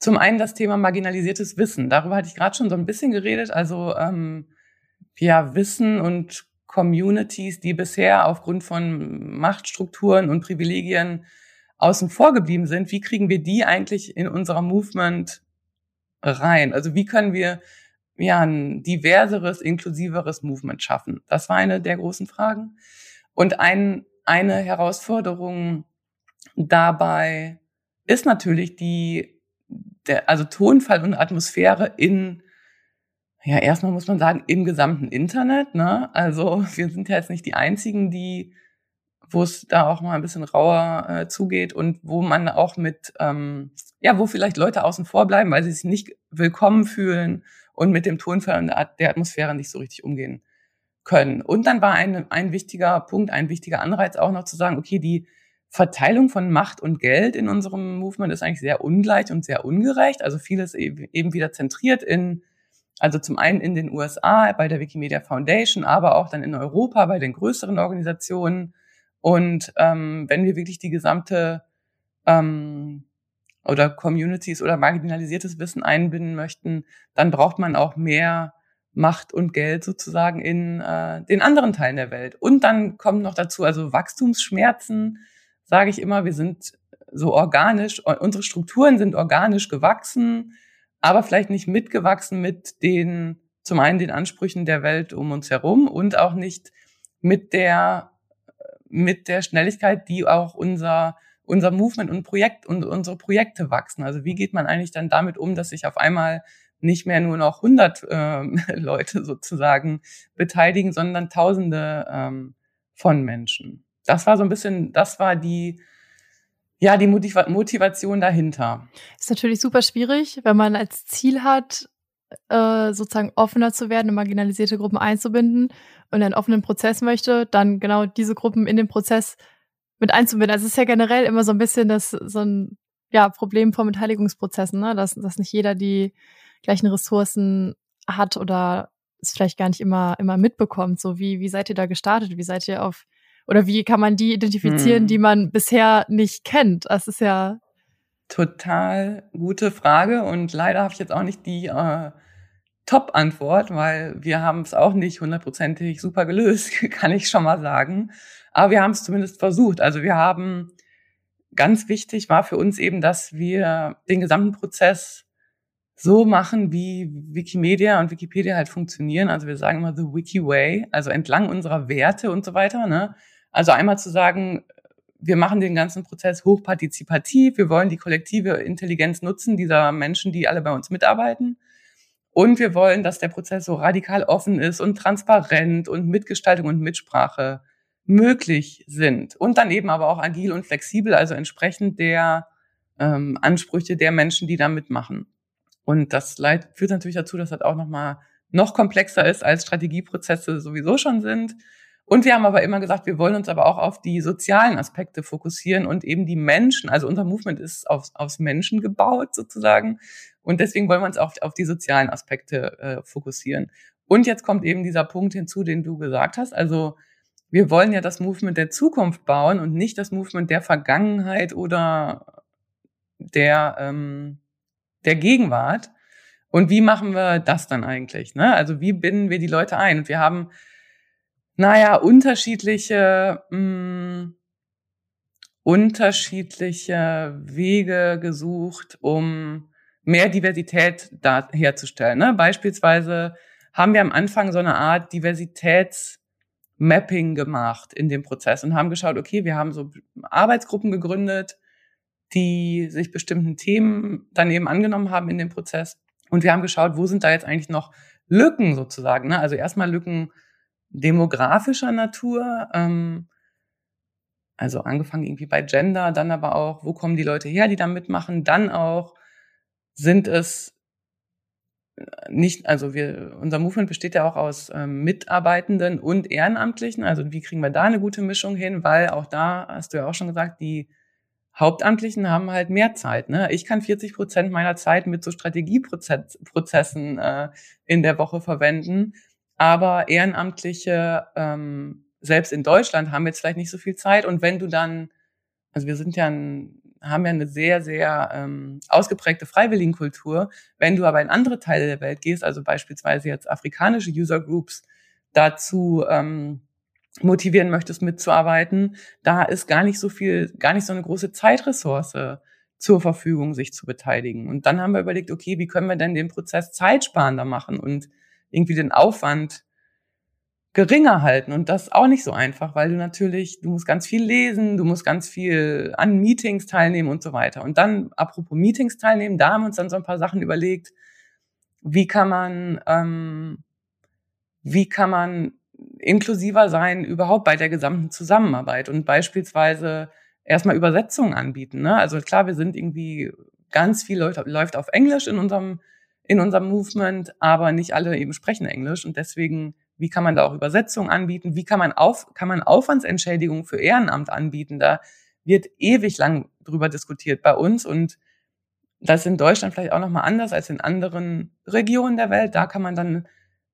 Zum einen das Thema marginalisiertes Wissen. Darüber hatte ich gerade schon so ein bisschen geredet. Also ähm, ja, Wissen und Communities, die bisher aufgrund von Machtstrukturen und Privilegien außen vor geblieben sind, wie kriegen wir die eigentlich in unser Movement rein? Also wie können wir ja ein diverseres, inklusiveres Movement schaffen? Das war eine der großen Fragen. Und ein, eine Herausforderung dabei ist natürlich die, der, also Tonfall und Atmosphäre in, Ja, erstmal muss man sagen, im gesamten Internet, ne? Also wir sind ja jetzt nicht die einzigen, die, wo es da auch mal ein bisschen rauer äh, zugeht und wo man auch mit, ähm, ja, wo vielleicht Leute außen vor bleiben, weil sie sich nicht willkommen fühlen und mit dem Tonfall und der Atmosphäre nicht so richtig umgehen können. Und dann war ein, ein wichtiger Punkt, ein wichtiger Anreiz auch noch zu sagen, okay, die Verteilung von Macht und Geld in unserem Movement ist eigentlich sehr ungleich und sehr ungerecht. Also vieles eben wieder zentriert in, also zum einen in den USA bei der Wikimedia Foundation, aber auch dann in Europa bei den größeren Organisationen. Und ähm, wenn wir wirklich die gesamte ähm, oder Communities oder marginalisiertes Wissen einbinden möchten, dann braucht man auch mehr Macht und Geld sozusagen in äh, den anderen Teilen der Welt. Und dann kommt noch dazu also Wachstumsschmerzen, sage ich immer, wir sind so organisch, unsere Strukturen sind organisch gewachsen, aber vielleicht nicht mitgewachsen mit den, zum einen den Ansprüchen der Welt um uns herum und auch nicht mit der, mit der Schnelligkeit, die auch unser, unser Movement und Projekt und unsere Projekte wachsen. Also wie geht man eigentlich dann damit um, dass sich auf einmal nicht mehr nur noch 100 äh, Leute sozusagen beteiligen, sondern Tausende ähm, von Menschen das war so ein bisschen, das war die, ja, die Motiva Motivation dahinter. Ist natürlich super schwierig, wenn man als Ziel hat, äh, sozusagen offener zu werden, marginalisierte Gruppen einzubinden und einen offenen Prozess möchte, dann genau diese Gruppen in den Prozess mit einzubinden. Also es ist ja generell immer so ein bisschen das so ein ja, Problem von Beteiligungsprozessen, ne? dass, dass nicht jeder die gleichen Ressourcen hat oder es vielleicht gar nicht immer immer mitbekommt. So wie wie seid ihr da gestartet? Wie seid ihr auf oder wie kann man die identifizieren, hm. die man bisher nicht kennt? Das ist ja total gute Frage und leider habe ich jetzt auch nicht die äh, Top-Antwort, weil wir haben es auch nicht hundertprozentig super gelöst, kann ich schon mal sagen. Aber wir haben es zumindest versucht. Also wir haben ganz wichtig war für uns eben, dass wir den gesamten Prozess so machen, wie Wikimedia und Wikipedia halt funktionieren. Also wir sagen immer the Wiki Way, also entlang unserer Werte und so weiter. Ne? Also einmal zu sagen, wir machen den ganzen Prozess hochpartizipativ, wir wollen die kollektive Intelligenz nutzen dieser Menschen, die alle bei uns mitarbeiten. Und wir wollen, dass der Prozess so radikal offen ist und transparent und Mitgestaltung und Mitsprache möglich sind. Und dann eben aber auch agil und flexibel, also entsprechend der ähm, Ansprüche der Menschen, die da mitmachen. Und das führt natürlich dazu, dass das auch nochmal noch komplexer ist, als Strategieprozesse sowieso schon sind. Und wir haben aber immer gesagt, wir wollen uns aber auch auf die sozialen Aspekte fokussieren und eben die Menschen. Also unser Movement ist aufs, aufs Menschen gebaut sozusagen. Und deswegen wollen wir uns auch auf die sozialen Aspekte äh, fokussieren. Und jetzt kommt eben dieser Punkt hinzu, den du gesagt hast. Also wir wollen ja das Movement der Zukunft bauen und nicht das Movement der Vergangenheit oder der, ähm, der Gegenwart. Und wie machen wir das dann eigentlich? Ne? Also wie binden wir die Leute ein? Und wir haben naja, unterschiedliche, mh, mm, unterschiedliche Wege gesucht, um mehr Diversität da herzustellen. Ne? Beispielsweise haben wir am Anfang so eine Art Diversitätsmapping gemacht in dem Prozess und haben geschaut, okay, wir haben so Arbeitsgruppen gegründet, die sich bestimmten Themen dann eben angenommen haben in dem Prozess. Und wir haben geschaut, wo sind da jetzt eigentlich noch Lücken sozusagen. Ne? Also erstmal Lücken demografischer Natur. Ähm, also angefangen irgendwie bei Gender, dann aber auch, wo kommen die Leute her, die da mitmachen, dann auch sind es äh, nicht, also wir, unser Movement besteht ja auch aus ähm, Mitarbeitenden und Ehrenamtlichen. Also wie kriegen wir da eine gute Mischung hin? Weil auch da hast du ja auch schon gesagt, die Hauptamtlichen haben halt mehr Zeit. Ne? Ich kann 40 Prozent meiner Zeit mit so Strategieprozessen äh, in der Woche verwenden. Aber Ehrenamtliche, ähm, selbst in Deutschland, haben jetzt vielleicht nicht so viel Zeit. Und wenn du dann, also wir sind ja ein, haben ja eine sehr, sehr ähm, ausgeprägte Freiwilligenkultur. Wenn du aber in andere Teile der Welt gehst, also beispielsweise jetzt afrikanische User Groups dazu ähm, motivieren möchtest, mitzuarbeiten, da ist gar nicht so viel, gar nicht so eine große Zeitressource zur Verfügung, sich zu beteiligen. Und dann haben wir überlegt, okay, wie können wir denn den Prozess zeitsparender machen und irgendwie den Aufwand geringer halten. Und das auch nicht so einfach, weil du natürlich, du musst ganz viel lesen, du musst ganz viel an Meetings teilnehmen und so weiter. Und dann, apropos Meetings teilnehmen, da haben wir uns dann so ein paar Sachen überlegt. wie kann man, ähm, wie kann man inklusiver sein überhaupt bei der gesamten Zusammenarbeit und beispielsweise erstmal Übersetzungen anbieten. Ne? Also klar, wir sind irgendwie ganz viel läuft, läuft auf Englisch in unserem in unserem Movement, aber nicht alle eben sprechen Englisch und deswegen wie kann man da auch Übersetzungen anbieten? Wie kann man auf kann man Aufwandsentschädigungen für Ehrenamt anbieten? Da wird ewig lang drüber diskutiert bei uns und das ist in Deutschland vielleicht auch noch mal anders als in anderen Regionen der Welt. Da kann man dann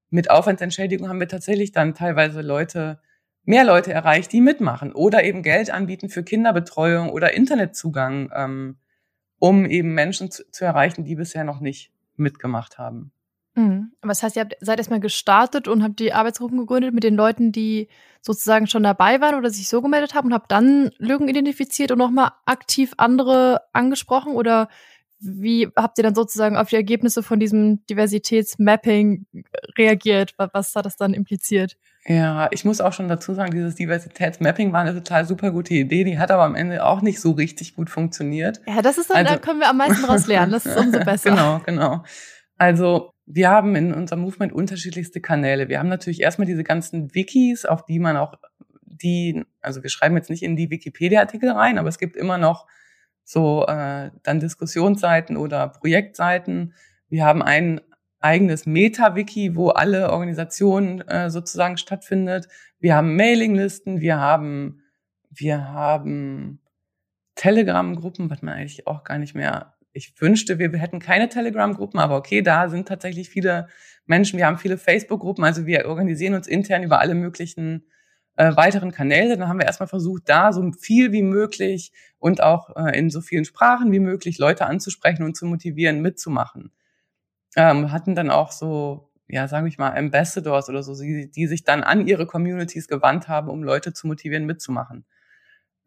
mit Aufwandsentschädigung haben wir tatsächlich dann teilweise Leute, mehr Leute erreicht, die mitmachen oder eben Geld anbieten für Kinderbetreuung oder Internetzugang, ähm, um eben Menschen zu, zu, erreichen, die bisher noch nicht mitgemacht haben. Mhm. Was heißt, ihr habt, seid erstmal gestartet und habt die Arbeitsgruppen gegründet mit den Leuten, die sozusagen schon dabei waren oder sich so gemeldet haben und habt dann Lücken identifiziert und nochmal aktiv andere angesprochen oder wie habt ihr dann sozusagen auf die Ergebnisse von diesem Diversitätsmapping reagiert? Was hat das dann impliziert? Ja, ich muss auch schon dazu sagen, dieses Diversitätsmapping war eine total super gute Idee. Die hat aber am Ende auch nicht so richtig gut funktioniert. Ja, das ist dann, also, da können wir am meisten daraus lernen. Das ist umso besser. genau, genau. Also, wir haben in unserem Movement unterschiedlichste Kanäle. Wir haben natürlich erstmal diese ganzen Wikis, auf die man auch die, also wir schreiben jetzt nicht in die Wikipedia-Artikel rein, aber es gibt immer noch so äh, dann Diskussionsseiten oder Projektseiten. Wir haben ein eigenes Meta-Wiki, wo alle Organisationen äh, sozusagen stattfindet. Wir haben Mailinglisten, wir haben wir haben Telegram-Gruppen, was man eigentlich auch gar nicht mehr. Ich wünschte, wir hätten keine Telegram-Gruppen, aber okay, da sind tatsächlich viele Menschen. Wir haben viele Facebook-Gruppen, also wir organisieren uns intern über alle möglichen äh, weiteren Kanäle. Dann haben wir erstmal versucht, da so viel wie möglich und auch äh, in so vielen Sprachen wie möglich Leute anzusprechen und zu motivieren, mitzumachen. Ähm, hatten dann auch so, ja, sage ich mal, Ambassadors oder so, die, die sich dann an ihre Communities gewandt haben, um Leute zu motivieren, mitzumachen.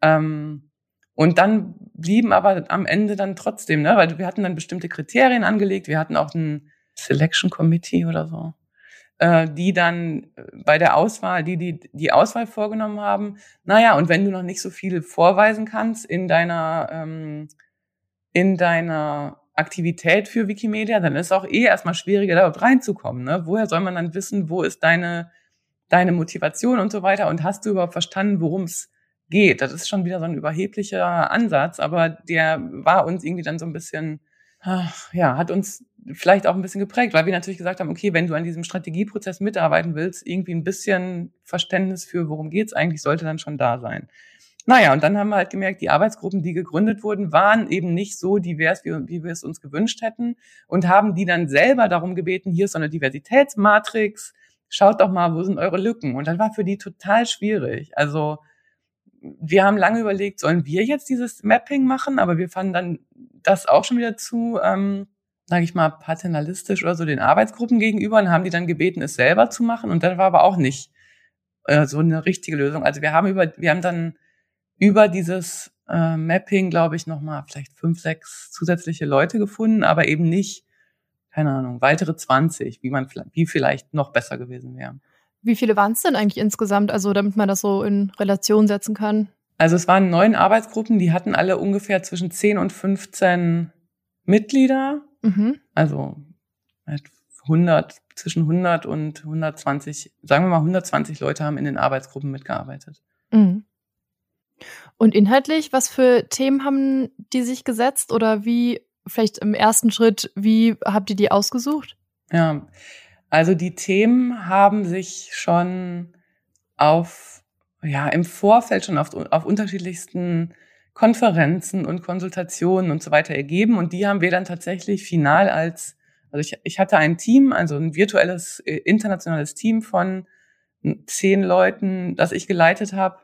Ähm, und dann blieben aber am Ende dann trotzdem, ne, weil wir hatten dann bestimmte Kriterien angelegt. Wir hatten auch ein Selection Committee oder so äh, die dann äh, bei der Auswahl, die, die die Auswahl vorgenommen haben. Naja, und wenn du noch nicht so viel vorweisen kannst in deiner, ähm, in deiner Aktivität für Wikimedia, dann ist es auch eh erstmal schwieriger, dort reinzukommen. Ne? Woher soll man dann wissen, wo ist deine, deine Motivation und so weiter? Und hast du überhaupt verstanden, worum es geht? Das ist schon wieder so ein überheblicher Ansatz, aber der war uns irgendwie dann so ein bisschen, ach, ja, hat uns vielleicht auch ein bisschen geprägt, weil wir natürlich gesagt haben, okay, wenn du an diesem Strategieprozess mitarbeiten willst, irgendwie ein bisschen Verständnis für, worum geht's eigentlich, sollte dann schon da sein. Naja, und dann haben wir halt gemerkt, die Arbeitsgruppen, die gegründet wurden, waren eben nicht so divers, wie, wie wir es uns gewünscht hätten und haben die dann selber darum gebeten, hier ist so eine Diversitätsmatrix, schaut doch mal, wo sind eure Lücken? Und dann war für die total schwierig. Also wir haben lange überlegt, sollen wir jetzt dieses Mapping machen, aber wir fanden dann das auch schon wieder zu ähm, sage ich mal, paternalistisch oder so den Arbeitsgruppen gegenüber und haben die dann gebeten, es selber zu machen. Und dann war aber auch nicht äh, so eine richtige Lösung. Also wir haben über, wir haben dann über dieses äh, Mapping, glaube ich, nochmal vielleicht fünf, sechs zusätzliche Leute gefunden, aber eben nicht, keine Ahnung, weitere 20, wie man wie vielleicht noch besser gewesen wäre. Wie viele waren es denn eigentlich insgesamt, also damit man das so in Relation setzen kann? Also es waren neun Arbeitsgruppen, die hatten alle ungefähr zwischen 10 und 15 Mitglieder Mhm. Also 100, zwischen 100 und 120, sagen wir mal 120 Leute haben in den Arbeitsgruppen mitgearbeitet. Mhm. Und inhaltlich, was für Themen haben die sich gesetzt oder wie, vielleicht im ersten Schritt, wie habt ihr die ausgesucht? Ja, also die Themen haben sich schon auf, ja, im Vorfeld schon auf, auf unterschiedlichsten Konferenzen und Konsultationen und so weiter ergeben. Und die haben wir dann tatsächlich final als, also ich, ich hatte ein Team, also ein virtuelles äh, internationales Team von zehn Leuten, das ich geleitet habe.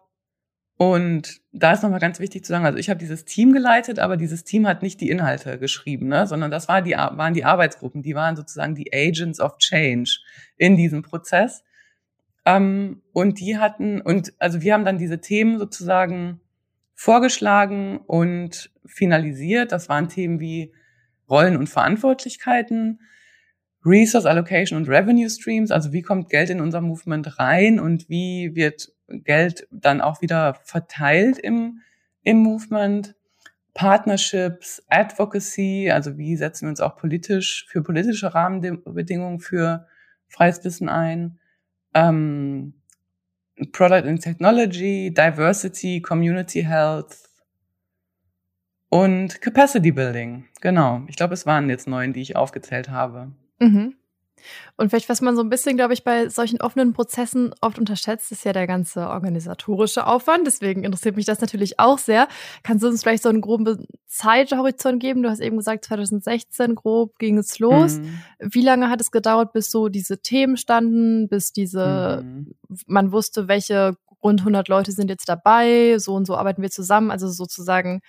Und da ist nochmal ganz wichtig zu sagen, also ich habe dieses Team geleitet, aber dieses Team hat nicht die Inhalte geschrieben, ne? sondern das war die, waren die Arbeitsgruppen, die waren sozusagen die Agents of Change in diesem Prozess. Ähm, und die hatten, und also wir haben dann diese Themen sozusagen vorgeschlagen und finalisiert. Das waren Themen wie Rollen und Verantwortlichkeiten, Resource Allocation und Revenue Streams, also wie kommt Geld in unser Movement rein und wie wird Geld dann auch wieder verteilt im, im Movement. Partnerships, Advocacy, also wie setzen wir uns auch politisch für politische Rahmenbedingungen für freies Wissen ein, ähm, Product and Technology, Diversity, Community Health und Capacity Building. Genau. Ich glaube, es waren jetzt neun, die ich aufgezählt habe. Mhm. Und vielleicht, was man so ein bisschen, glaube ich, bei solchen offenen Prozessen oft unterschätzt, ist ja der ganze organisatorische Aufwand. Deswegen interessiert mich das natürlich auch sehr. Kannst du uns vielleicht so einen groben Zeithorizont geben? Du hast eben gesagt, 2016 grob ging es los. Mhm. Wie lange hat es gedauert, bis so diese Themen standen, bis diese, mhm. man wusste, welche rund 100 Leute sind jetzt dabei, so und so arbeiten wir zusammen. Also sozusagen,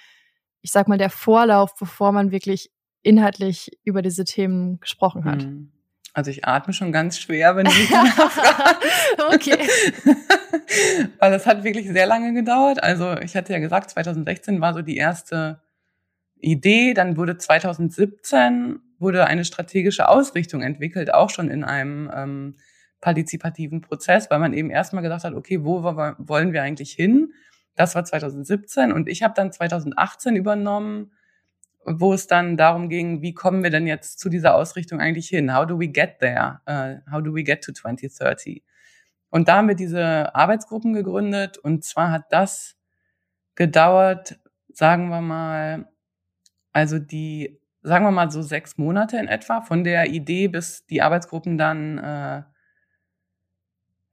ich sag mal, der Vorlauf, bevor man wirklich inhaltlich über diese Themen gesprochen hat. Mhm. Also ich atme schon ganz schwer, wenn du mich okay. Weil das hat wirklich sehr lange gedauert. Also ich hatte ja gesagt, 2016 war so die erste Idee. Dann wurde 2017 wurde eine strategische Ausrichtung entwickelt, auch schon in einem ähm, partizipativen Prozess, weil man eben erstmal gesagt hat, okay, wo wollen wir eigentlich hin? Das war 2017 und ich habe dann 2018 übernommen wo es dann darum ging, wie kommen wir denn jetzt zu dieser Ausrichtung eigentlich hin? How do we get there? Uh, how do we get to 2030? Und da haben wir diese Arbeitsgruppen gegründet und zwar hat das gedauert, sagen wir mal, also die, sagen wir mal so sechs Monate in etwa, von der Idee bis die Arbeitsgruppen dann, äh,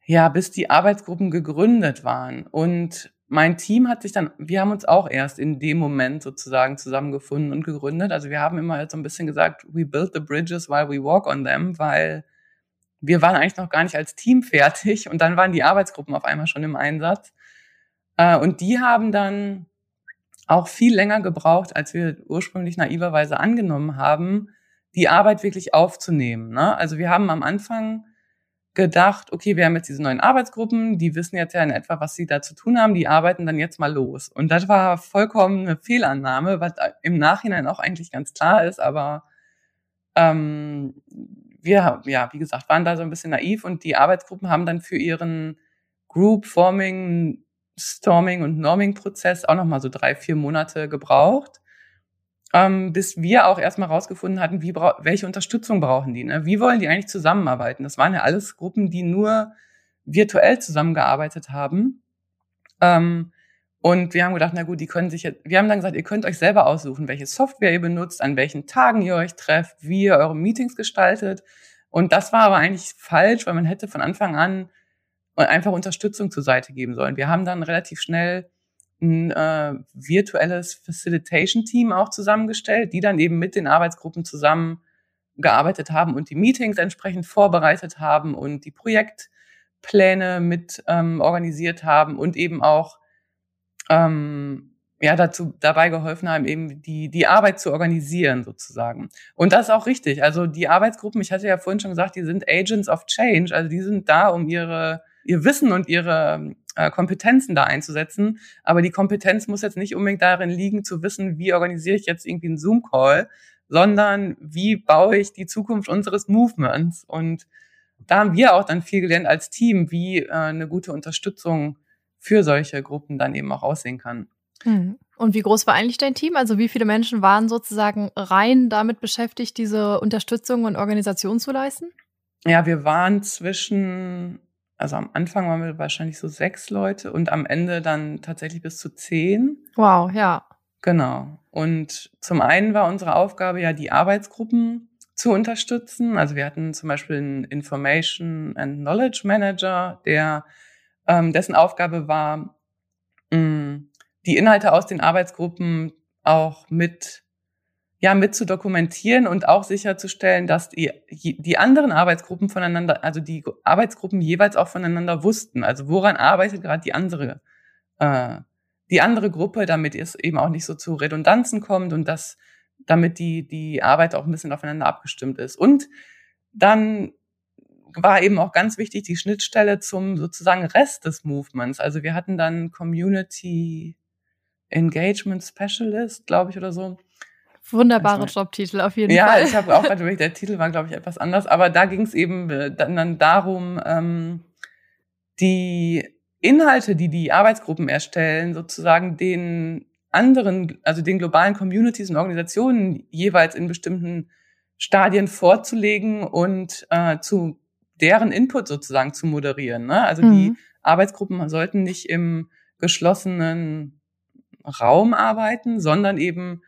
ja, bis die Arbeitsgruppen gegründet waren. Und mein Team hat sich dann, wir haben uns auch erst in dem Moment sozusagen zusammengefunden und gegründet. Also wir haben immer so ein bisschen gesagt, we build the bridges while we walk on them, weil wir waren eigentlich noch gar nicht als Team fertig und dann waren die Arbeitsgruppen auf einmal schon im Einsatz. Äh, und die haben dann auch viel länger gebraucht, als wir ursprünglich naiverweise angenommen haben, die Arbeit wirklich aufzunehmen. Ne? Also wir haben am Anfang gedacht, okay, wir haben jetzt diese neuen Arbeitsgruppen, die wissen jetzt ja in etwa, was sie da zu tun haben, die arbeiten dann jetzt mal los. Und das war vollkommen eine Fehlannahme, was im Nachhinein auch eigentlich ganz klar ist, aber ähm, wir, ja, wie gesagt, waren da so ein bisschen naiv und die Arbeitsgruppen haben dann für ihren Group Forming, Storming und Norming Prozess auch nochmal so drei, vier Monate gebraucht ähm, bis wir auch erstmal rausgefunden hatten, wie welche Unterstützung brauchen die. Ne? Wie wollen die eigentlich zusammenarbeiten? Das waren ja alles Gruppen, die nur virtuell zusammengearbeitet haben. Ähm, und wir haben gedacht, na gut, die können sich jetzt, wir haben dann gesagt, ihr könnt euch selber aussuchen, welche Software ihr benutzt, an welchen Tagen ihr euch trefft, wie ihr eure Meetings gestaltet. Und das war aber eigentlich falsch, weil man hätte von Anfang an einfach Unterstützung zur Seite geben sollen. Wir haben dann relativ schnell ein äh, virtuelles Facilitation-Team auch zusammengestellt, die dann eben mit den Arbeitsgruppen zusammen gearbeitet haben und die Meetings entsprechend vorbereitet haben und die Projektpläne mit ähm, organisiert haben und eben auch ähm, ja dazu dabei geholfen haben, eben die die Arbeit zu organisieren sozusagen. Und das ist auch richtig. Also die Arbeitsgruppen, ich hatte ja vorhin schon gesagt, die sind Agents of Change, also die sind da, um ihre ihr Wissen und ihre äh, Kompetenzen da einzusetzen. Aber die Kompetenz muss jetzt nicht unbedingt darin liegen, zu wissen, wie organisiere ich jetzt irgendwie einen Zoom-Call, sondern wie baue ich die Zukunft unseres Movements. Und da haben wir auch dann viel gelernt als Team, wie äh, eine gute Unterstützung für solche Gruppen dann eben auch aussehen kann. Hm. Und wie groß war eigentlich dein Team? Also wie viele Menschen waren sozusagen rein damit beschäftigt, diese Unterstützung und Organisation zu leisten? Ja, wir waren zwischen also am Anfang waren wir wahrscheinlich so sechs Leute und am Ende dann tatsächlich bis zu zehn. Wow, ja. Genau. Und zum einen war unsere Aufgabe ja, die Arbeitsgruppen zu unterstützen. Also wir hatten zum Beispiel einen Information and Knowledge Manager, der ähm, dessen Aufgabe war, mh, die Inhalte aus den Arbeitsgruppen auch mit ja mit zu dokumentieren und auch sicherzustellen, dass die, die anderen Arbeitsgruppen voneinander, also die Arbeitsgruppen jeweils auch voneinander wussten. Also woran arbeitet gerade die andere, äh, die andere Gruppe, damit es eben auch nicht so zu Redundanzen kommt und dass damit die die Arbeit auch ein bisschen aufeinander abgestimmt ist. Und dann war eben auch ganz wichtig die Schnittstelle zum sozusagen Rest des Movements. Also wir hatten dann Community Engagement Specialist, glaube ich, oder so Wunderbare also, Jobtitel auf jeden ja, Fall. Ja, ich habe auch gerade der Titel war, glaube ich, etwas anders, aber da ging es eben äh, dann, dann darum, ähm, die Inhalte, die die Arbeitsgruppen erstellen, sozusagen den anderen, also den globalen Communities und Organisationen jeweils in bestimmten Stadien vorzulegen und äh, zu deren Input sozusagen zu moderieren. Ne? Also mhm. die Arbeitsgruppen sollten nicht im geschlossenen Raum arbeiten, sondern eben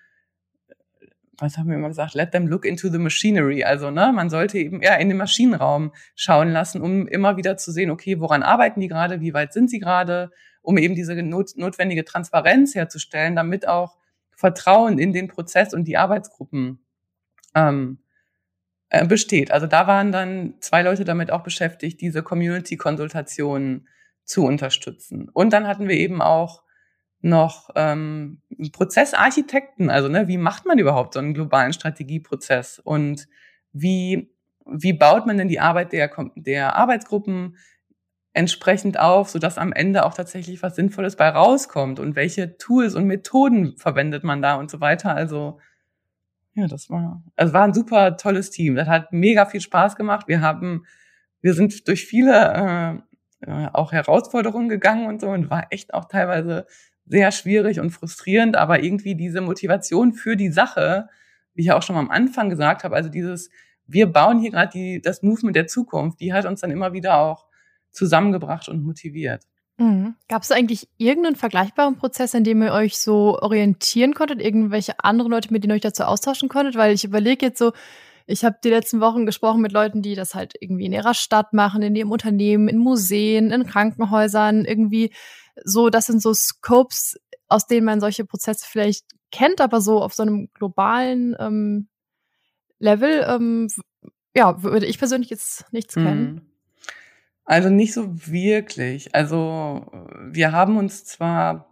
was haben wir immer gesagt, let them look into the machinery. Also, ne, man sollte eben eher in den Maschinenraum schauen lassen, um immer wieder zu sehen, okay, woran arbeiten die gerade, wie weit sind sie gerade, um eben diese not notwendige Transparenz herzustellen, damit auch Vertrauen in den Prozess und die Arbeitsgruppen ähm, äh, besteht. Also da waren dann zwei Leute damit auch beschäftigt, diese Community-Konsultationen zu unterstützen. Und dann hatten wir eben auch noch ähm, Prozessarchitekten, also ne, wie macht man überhaupt so einen globalen Strategieprozess und wie, wie baut man denn die Arbeit der, der Arbeitsgruppen entsprechend auf, sodass am Ende auch tatsächlich was Sinnvolles bei rauskommt und welche Tools und Methoden verwendet man da und so weiter. Also ja, das war, also war ein super tolles Team. Das hat mega viel Spaß gemacht. Wir haben, wir sind durch viele äh, äh auch Herausforderungen gegangen und so und war echt auch teilweise sehr schwierig und frustrierend, aber irgendwie diese Motivation für die Sache, wie ich auch schon mal am Anfang gesagt habe, also dieses, wir bauen hier gerade das Movement der Zukunft, die hat uns dann immer wieder auch zusammengebracht und motiviert. Mhm. Gab es eigentlich irgendeinen vergleichbaren Prozess, in dem ihr euch so orientieren konntet, irgendwelche anderen Leute, mit denen ihr euch dazu austauschen konntet? Weil ich überlege jetzt so, ich habe die letzten Wochen gesprochen mit Leuten, die das halt irgendwie in ihrer Stadt machen, in ihrem Unternehmen, in Museen, in Krankenhäusern, irgendwie so, das sind so Scopes, aus denen man solche Prozesse vielleicht kennt, aber so auf so einem globalen ähm, Level, ähm, ja, würde ich persönlich jetzt nichts mhm. kennen. Also nicht so wirklich. Also wir haben uns zwar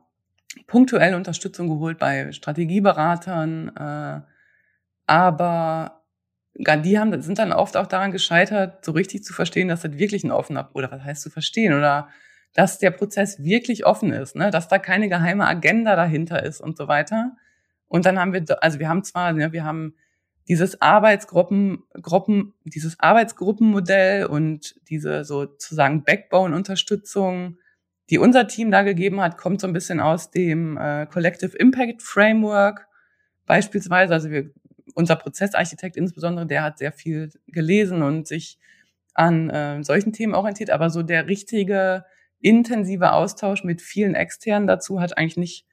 punktuell Unterstützung geholt bei Strategieberatern, äh, aber die haben, sind dann oft auch daran gescheitert, so richtig zu verstehen, dass das wirklich ein offener, oder was heißt zu verstehen, oder dass der Prozess wirklich offen ist, ne? dass da keine geheime Agenda dahinter ist und so weiter. Und dann haben wir, also wir haben zwar, ne, wir haben dieses Arbeitsgruppen, Gruppen, dieses Arbeitsgruppenmodell und diese sozusagen Backbone-Unterstützung, die unser Team da gegeben hat, kommt so ein bisschen aus dem äh, Collective Impact Framework beispielsweise. Also wir, unser Prozessarchitekt insbesondere, der hat sehr viel gelesen und sich an äh, solchen Themen orientiert, aber so der richtige intensiver Austausch mit vielen Externen dazu hat eigentlich nicht,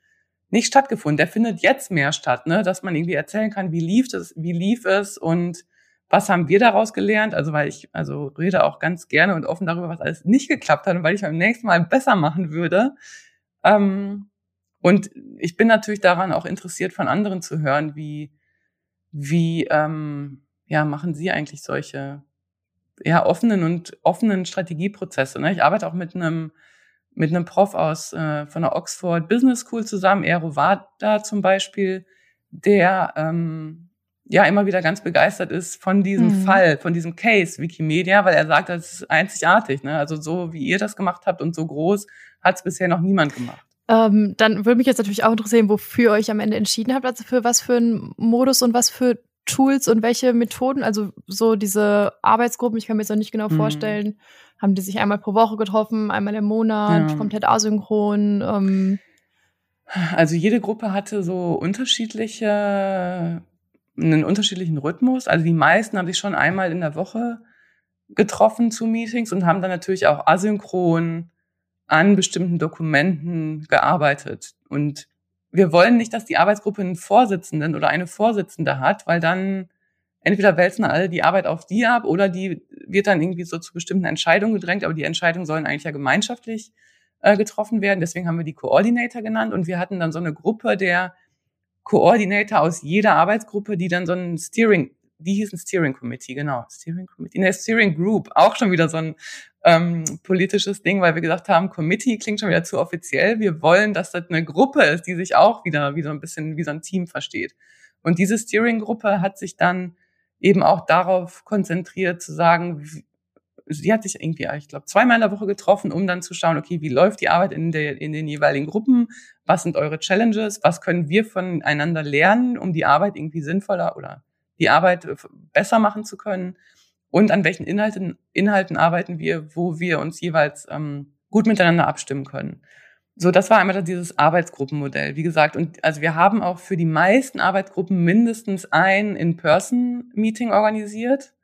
nicht stattgefunden. Der findet jetzt mehr statt, ne? dass man irgendwie erzählen kann, wie lief es, wie lief es und was haben wir daraus gelernt? Also, weil ich, also rede auch ganz gerne und offen darüber, was alles nicht geklappt hat und weil ich beim nächsten Mal besser machen würde. Ähm, und ich bin natürlich daran auch interessiert, von anderen zu hören, wie, wie, ähm, ja, machen Sie eigentlich solche ja, offenen und offenen Strategieprozesse. Ne? Ich arbeite auch mit einem mit einem Prof aus äh, von der Oxford Business School zusammen, Ero Wada zum Beispiel, der ähm, ja immer wieder ganz begeistert ist von diesem mhm. Fall, von diesem Case Wikimedia, weil er sagt, das ist einzigartig. Ne? Also so wie ihr das gemacht habt und so groß hat es bisher noch niemand gemacht. Ähm, dann würde mich jetzt natürlich auch interessieren, wofür ihr euch am Ende entschieden habt, also für was für einen Modus und was für Tools und welche Methoden, also so diese Arbeitsgruppen, ich kann mir jetzt noch nicht genau mhm. vorstellen, haben die sich einmal pro Woche getroffen, einmal im Monat, ja. komplett asynchron. Ähm. Also jede Gruppe hatte so unterschiedliche, einen unterschiedlichen Rhythmus. Also die meisten haben sich schon einmal in der Woche getroffen zu Meetings und haben dann natürlich auch asynchron an bestimmten Dokumenten gearbeitet. Und wir wollen nicht, dass die Arbeitsgruppe einen Vorsitzenden oder eine Vorsitzende hat, weil dann entweder wälzen alle die Arbeit auf die ab oder die wird dann irgendwie so zu bestimmten Entscheidungen gedrängt, aber die Entscheidungen sollen eigentlich ja gemeinschaftlich äh, getroffen werden. Deswegen haben wir die Coordinator genannt und wir hatten dann so eine Gruppe der Coordinator aus jeder Arbeitsgruppe, die dann so ein Steering, die hießen Steering Committee, genau, Steering Committee, ne, Steering Group, auch schon wieder so ein ähm, politisches Ding, weil wir gesagt haben, Committee klingt schon wieder zu offiziell. Wir wollen, dass das eine Gruppe ist, die sich auch wieder wie so ein bisschen wie so ein Team versteht. Und diese Steering-Gruppe hat sich dann eben auch darauf konzentriert zu sagen, sie hat sich irgendwie, ich glaube, zweimal in der Woche getroffen, um dann zu schauen, okay, wie läuft die Arbeit in, der, in den jeweiligen Gruppen? Was sind eure Challenges? Was können wir voneinander lernen, um die Arbeit irgendwie sinnvoller oder die Arbeit besser machen zu können? Und an welchen Inhalten, Inhalten arbeiten wir, wo wir uns jeweils ähm, gut miteinander abstimmen können. so, das war einmal dieses Arbeitsgruppenmodell, wie gesagt. Und also wir haben auch für die meisten Arbeitsgruppen mindestens ein In-Person-Meeting organisiert,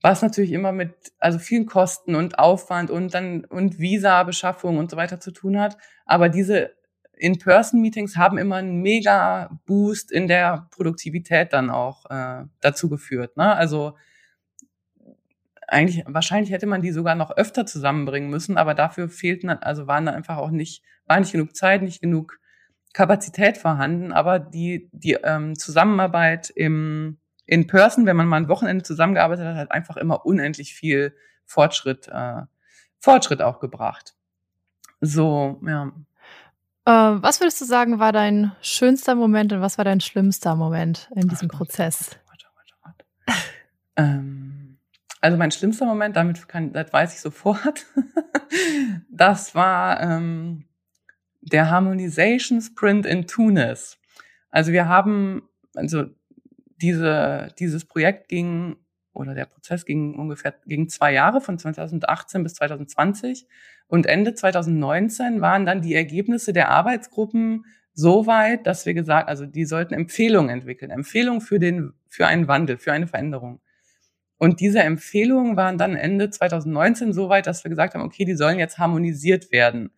was natürlich immer mit also vielen Kosten und Aufwand und dann und Visa-Beschaffung und so weiter zu tun hat. Aber diese In-Person-Meetings haben immer einen mega Boost in der Produktivität dann auch äh, dazu geführt. Ne? Also eigentlich, wahrscheinlich hätte man die sogar noch öfter zusammenbringen müssen, aber dafür fehlten, also waren da einfach auch nicht, war nicht genug Zeit, nicht genug Kapazität vorhanden, aber die, die ähm, Zusammenarbeit im, in Person, wenn man mal ein Wochenende zusammengearbeitet hat, hat einfach immer unendlich viel Fortschritt, äh, Fortschritt auch gebracht. So, ja. Äh, was würdest du sagen, war dein schönster Moment und was war dein schlimmster Moment in diesem Ach, Prozess? Warte, warte, warte. ähm, also mein schlimmster Moment, damit kann, das weiß ich sofort, das war ähm, der Harmonization Sprint in Tunis. Also wir haben, also diese, dieses Projekt ging, oder der Prozess ging ungefähr, ging zwei Jahre, von 2018 bis 2020. Und Ende 2019 waren dann die Ergebnisse der Arbeitsgruppen so weit, dass wir gesagt, also die sollten Empfehlungen entwickeln, Empfehlungen für den, für einen Wandel, für eine Veränderung. Und diese Empfehlungen waren dann Ende 2019 so weit, dass wir gesagt haben, okay, die sollen jetzt harmonisiert werden.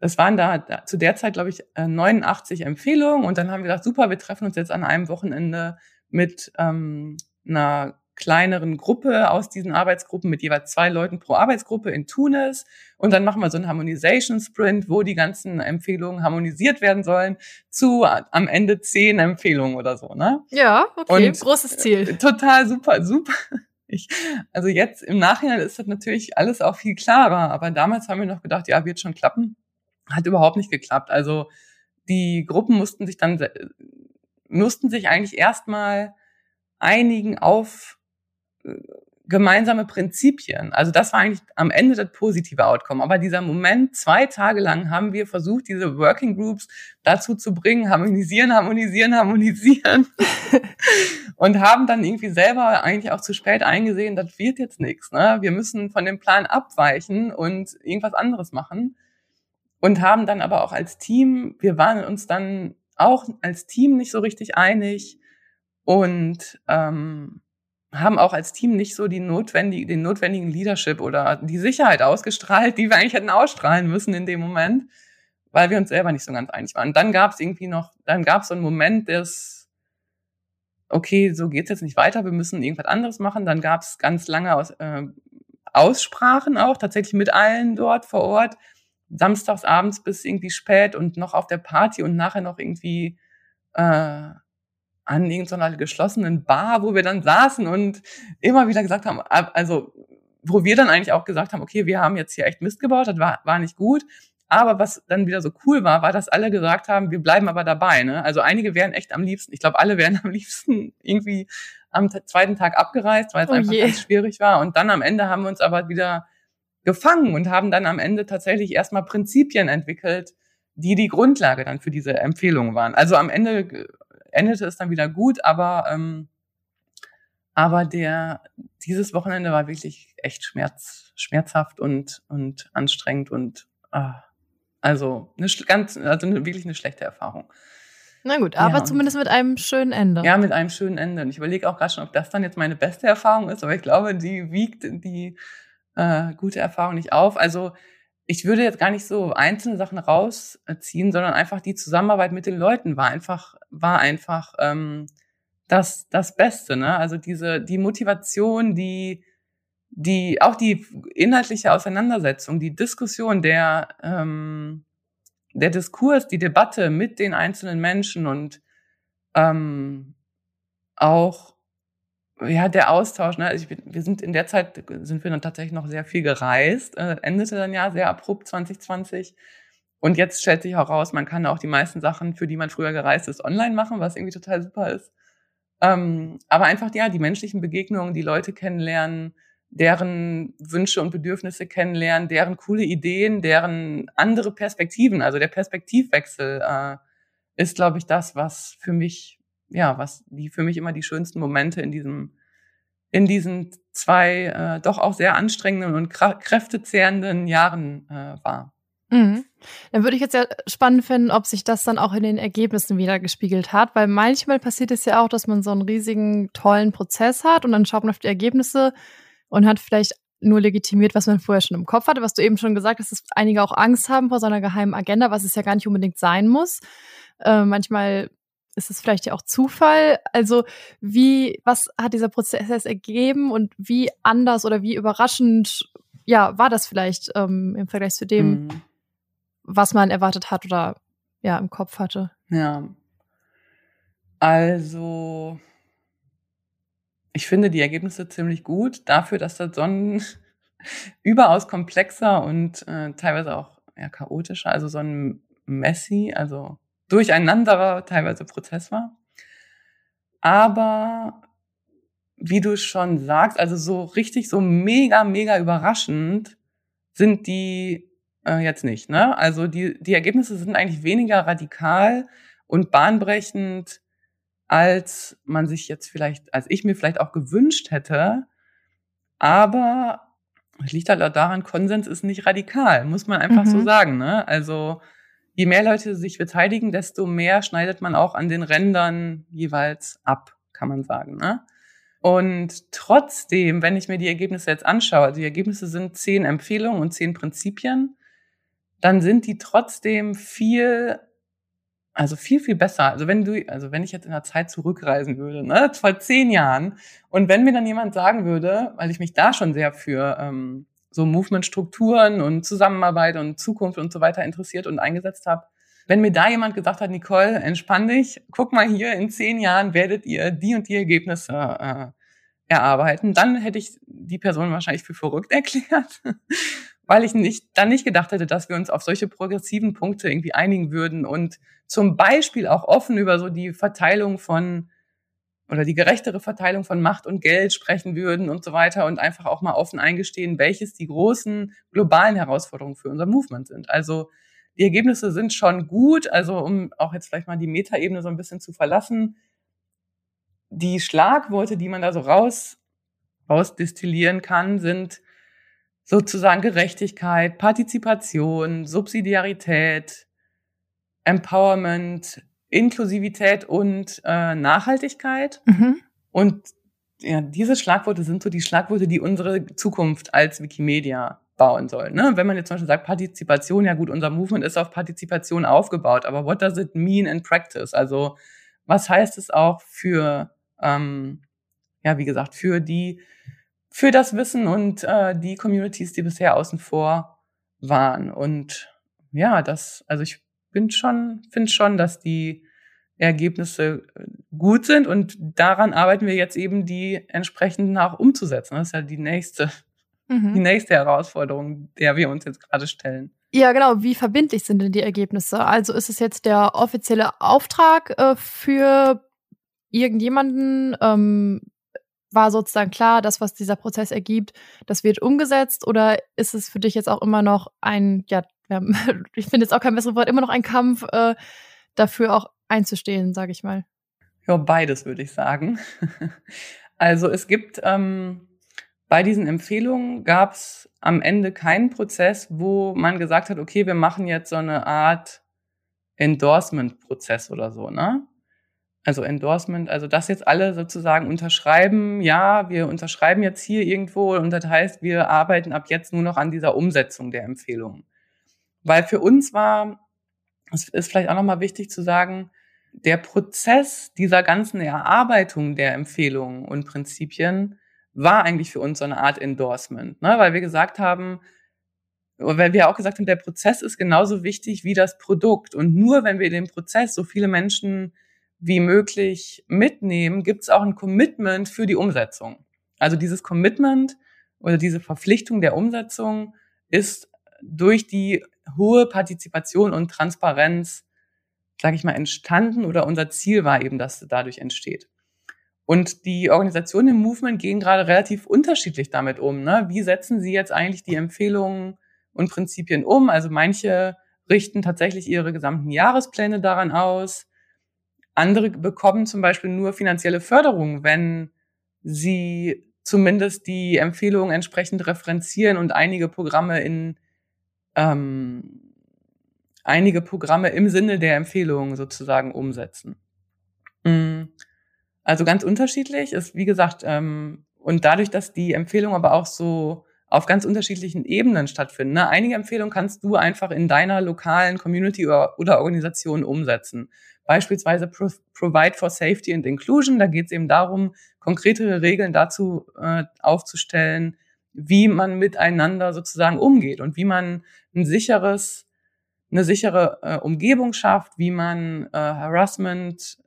Das waren da, zu der Zeit, glaube ich, 89 äh, Empfehlungen. Und dann haben wir gesagt, super, wir treffen uns jetzt an einem Wochenende mit ähm, einer kleineren Gruppe aus diesen Arbeitsgruppen mit jeweils zwei Leuten pro Arbeitsgruppe in Tunis. Und dann machen wir so einen Harmonization Sprint, wo die ganzen Empfehlungen harmonisiert werden sollen zu am Ende zehn Empfehlungen oder so, ne? Ja, okay, Und großes Ziel. Total super, super, ich, also jetzt im Nachhinein ist das natürlich alles auch viel klarer, aber damals haben wir noch gedacht, ja, wird schon klappen. Hat überhaupt nicht geklappt. Also die Gruppen mussten sich dann, mussten sich eigentlich erstmal einigen auf äh, gemeinsame Prinzipien. Also das war eigentlich am Ende das positive Outcome. Aber dieser Moment, zwei Tage lang haben wir versucht, diese Working Groups dazu zu bringen, harmonisieren, harmonisieren, harmonisieren. und haben dann irgendwie selber eigentlich auch zu spät eingesehen, das wird jetzt nichts. Ne? Wir müssen von dem Plan abweichen und irgendwas anderes machen. Und haben dann aber auch als Team, wir waren uns dann auch als Team nicht so richtig einig und ähm, haben auch als Team nicht so die notwendige, den notwendigen Leadership oder die Sicherheit ausgestrahlt, die wir eigentlich hätten ausstrahlen müssen in dem Moment, weil wir uns selber nicht so ganz einig waren. dann gab es irgendwie noch, dann gab es so einen Moment des, okay, so geht's jetzt nicht weiter, wir müssen irgendwas anderes machen. Dann gab es ganz lange Aus, äh, Aussprachen auch, tatsächlich mit allen dort vor Ort, samstags abends bis irgendwie spät und noch auf der Party und nachher noch irgendwie äh, an irgendeiner geschlossenen Bar, wo wir dann saßen und immer wieder gesagt haben, also wo wir dann eigentlich auch gesagt haben, okay, wir haben jetzt hier echt Mist gebaut, das war, war nicht gut. Aber was dann wieder so cool war, war, dass alle gesagt haben, wir bleiben aber dabei. Ne? Also einige wären echt am liebsten, ich glaube, alle wären am liebsten irgendwie am zweiten Tag abgereist, weil es oh einfach je. ganz schwierig war. Und dann am Ende haben wir uns aber wieder gefangen und haben dann am Ende tatsächlich erstmal Prinzipien entwickelt, die die Grundlage dann für diese Empfehlungen waren. Also am Ende endete es dann wieder gut, aber ähm, aber der dieses Wochenende war wirklich echt schmerz, schmerzhaft und und anstrengend und ah, also eine ganz also eine, wirklich eine schlechte Erfahrung. Na gut, aber ja. zumindest mit einem schönen Ende. Ja, mit einem schönen Ende. Und ich überlege auch gerade schon, ob das dann jetzt meine beste Erfahrung ist, aber ich glaube, die wiegt die äh, gute Erfahrung nicht auf. Also ich würde jetzt gar nicht so einzelne Sachen rausziehen, sondern einfach die Zusammenarbeit mit den Leuten war einfach, war einfach ähm, das, das Beste. Ne? Also diese, die Motivation, die, die, auch die inhaltliche Auseinandersetzung, die Diskussion, der, ähm, der Diskurs, die Debatte mit den einzelnen Menschen und ähm, auch ja, der Austausch, ne? Ich, wir sind in der Zeit, sind wir dann tatsächlich noch sehr viel gereist, äh, endete dann ja sehr abrupt 2020. Und jetzt stellt sich auch raus, man kann auch die meisten Sachen, für die man früher gereist ist, online machen, was irgendwie total super ist. Ähm, aber einfach, ja, die menschlichen Begegnungen, die Leute kennenlernen, deren Wünsche und Bedürfnisse kennenlernen, deren coole Ideen, deren andere Perspektiven, also der Perspektivwechsel äh, ist, glaube ich, das, was für mich ja, was die für mich immer die schönsten Momente in diesem, in diesen zwei äh, doch auch sehr anstrengenden und kräftezehrenden Jahren äh, war. Mhm. Dann würde ich jetzt ja spannend finden, ob sich das dann auch in den Ergebnissen wieder gespiegelt hat, weil manchmal passiert es ja auch, dass man so einen riesigen, tollen Prozess hat und dann schaut man auf die Ergebnisse und hat vielleicht nur legitimiert, was man vorher schon im Kopf hatte, was du eben schon gesagt hast, dass einige auch Angst haben vor so einer geheimen Agenda, was es ja gar nicht unbedingt sein muss. Äh, manchmal ist es vielleicht ja auch Zufall. Also wie, was hat dieser Prozess ergeben und wie anders oder wie überraschend, ja, war das vielleicht ähm, im Vergleich zu dem, mhm. was man erwartet hat oder ja im Kopf hatte? Ja. Also ich finde die Ergebnisse ziemlich gut dafür, dass das so ein überaus komplexer und äh, teilweise auch ja, chaotischer, also so ein messy, also durcheinanderer teilweise Prozess war. Aber wie du schon sagst, also so richtig so mega, mega überraschend sind die äh, jetzt nicht. Ne? Also die, die Ergebnisse sind eigentlich weniger radikal und bahnbrechend als man sich jetzt vielleicht, als ich mir vielleicht auch gewünscht hätte. Aber es liegt halt auch daran, Konsens ist nicht radikal, muss man einfach mhm. so sagen. Ne? Also je mehr Leute sich beteiligen, desto mehr schneidet man auch an den Rändern jeweils ab, kann man sagen. Ne? Und trotzdem, wenn ich mir die Ergebnisse jetzt anschaue, also die Ergebnisse sind zehn Empfehlungen und zehn Prinzipien, dann sind die trotzdem viel also viel, viel besser. Also wenn du, also wenn ich jetzt in der Zeit zurückreisen würde, ne, vor zehn Jahren, und wenn mir dann jemand sagen würde, weil ich mich da schon sehr für ähm, so Movement-Strukturen und Zusammenarbeit und Zukunft und so weiter interessiert und eingesetzt habe, wenn mir da jemand gesagt hat, Nicole, entspann dich, guck mal hier, in zehn Jahren werdet ihr die und die Ergebnisse äh, erarbeiten, dann hätte ich die Person wahrscheinlich für verrückt erklärt weil ich nicht, dann nicht gedacht hätte, dass wir uns auf solche progressiven Punkte irgendwie einigen würden und zum Beispiel auch offen über so die Verteilung von oder die gerechtere Verteilung von Macht und Geld sprechen würden und so weiter und einfach auch mal offen eingestehen, welches die großen globalen Herausforderungen für unser Movement sind. Also die Ergebnisse sind schon gut, also um auch jetzt vielleicht mal die Metaebene so ein bisschen zu verlassen. Die Schlagworte, die man da so raus, rausdestillieren kann, sind sozusagen Gerechtigkeit, Partizipation, Subsidiarität, Empowerment, Inklusivität und äh, Nachhaltigkeit. Mhm. Und ja, diese Schlagworte sind so die Schlagworte, die unsere Zukunft als Wikimedia bauen sollen. Ne? Wenn man jetzt zum Beispiel sagt Partizipation, ja gut, unser Movement ist auf Partizipation aufgebaut, aber what does it mean in practice? Also was heißt es auch für, ähm, ja, wie gesagt, für die für das Wissen und äh, die Communities, die bisher außen vor waren. Und ja, das, also ich bin schon, finde schon, dass die Ergebnisse äh, gut sind und daran arbeiten wir jetzt eben die entsprechenden auch umzusetzen. Das ist ja die nächste, mhm. die nächste Herausforderung, der wir uns jetzt gerade stellen. Ja, genau. Wie verbindlich sind denn die Ergebnisse? Also ist es jetzt der offizielle Auftrag äh, für irgendjemanden, ähm, war sozusagen klar, das, was dieser Prozess ergibt, das wird umgesetzt? Oder ist es für dich jetzt auch immer noch ein, ja, ich finde jetzt auch kein besseres Wort, immer noch ein Kampf, äh, dafür auch einzustehen, sage ich mal? Ja, beides würde ich sagen. Also es gibt ähm, bei diesen Empfehlungen gab es am Ende keinen Prozess, wo man gesagt hat, okay, wir machen jetzt so eine Art Endorsement-Prozess oder so, ne? also Endorsement, also das jetzt alle sozusagen unterschreiben, ja, wir unterschreiben jetzt hier irgendwo und das heißt, wir arbeiten ab jetzt nur noch an dieser Umsetzung der Empfehlungen. Weil für uns war, es ist vielleicht auch nochmal wichtig zu sagen, der Prozess dieser ganzen Erarbeitung der Empfehlungen und Prinzipien war eigentlich für uns so eine Art Endorsement, ne? weil wir gesagt haben, weil wir auch gesagt haben, der Prozess ist genauso wichtig wie das Produkt. Und nur wenn wir den Prozess so viele Menschen wie möglich mitnehmen, gibt es auch ein Commitment für die Umsetzung. Also dieses Commitment oder diese Verpflichtung der Umsetzung ist durch die hohe Partizipation und Transparenz, sage ich mal, entstanden oder unser Ziel war eben, dass dadurch entsteht. Und die Organisationen im Movement gehen gerade relativ unterschiedlich damit um. Ne? Wie setzen sie jetzt eigentlich die Empfehlungen und Prinzipien um? Also manche richten tatsächlich ihre gesamten Jahrespläne daran aus. Andere bekommen zum Beispiel nur finanzielle Förderung, wenn sie zumindest die Empfehlungen entsprechend referenzieren und einige Programme in, ähm, einige Programme im Sinne der Empfehlungen sozusagen umsetzen. Mm. Also ganz unterschiedlich ist, wie gesagt, ähm, und dadurch, dass die Empfehlungen aber auch so auf ganz unterschiedlichen Ebenen stattfinden. Ne? Einige Empfehlungen kannst du einfach in deiner lokalen Community oder, oder Organisation umsetzen. Beispielsweise Pro Provide for Safety and Inclusion. Da geht es eben darum, konkretere Regeln dazu äh, aufzustellen, wie man miteinander sozusagen umgeht und wie man ein sicheres, eine sichere äh, Umgebung schafft, wie man äh, Harassment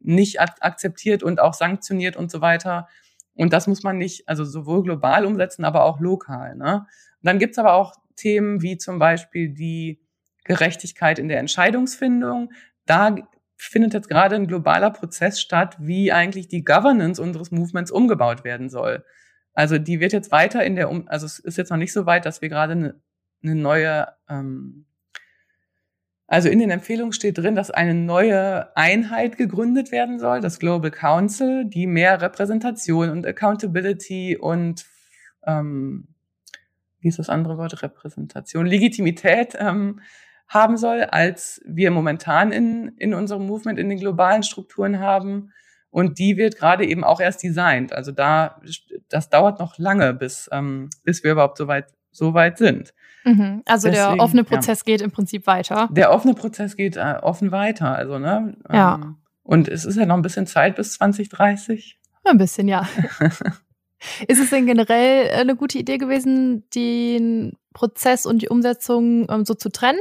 nicht ak akzeptiert und auch sanktioniert und so weiter. Und das muss man nicht, also sowohl global umsetzen, aber auch lokal. Ne? Und dann gibt's aber auch Themen wie zum Beispiel die Gerechtigkeit in der Entscheidungsfindung. Da findet jetzt gerade ein globaler Prozess statt, wie eigentlich die Governance unseres Movements umgebaut werden soll. Also die wird jetzt weiter in der, um also es ist jetzt noch nicht so weit, dass wir gerade eine, eine neue ähm, also in den Empfehlungen steht drin, dass eine neue Einheit gegründet werden soll, das Global Council, die mehr Repräsentation und Accountability und ähm, wie ist das andere Wort? Repräsentation, Legitimität ähm, haben soll, als wir momentan in, in unserem Movement, in den globalen Strukturen haben. Und die wird gerade eben auch erst designt. Also da, das dauert noch lange, bis, ähm, bis wir überhaupt so weit, so weit sind. Mhm. Also Deswegen, der offene Prozess ja. geht im Prinzip weiter. Der offene Prozess geht äh, offen weiter. Also, ne? Ja. Ähm, und es ist ja noch ein bisschen Zeit bis 2030. Ein bisschen, ja. ist es denn generell äh, eine gute Idee gewesen, den Prozess und die Umsetzung ähm, so zu trennen?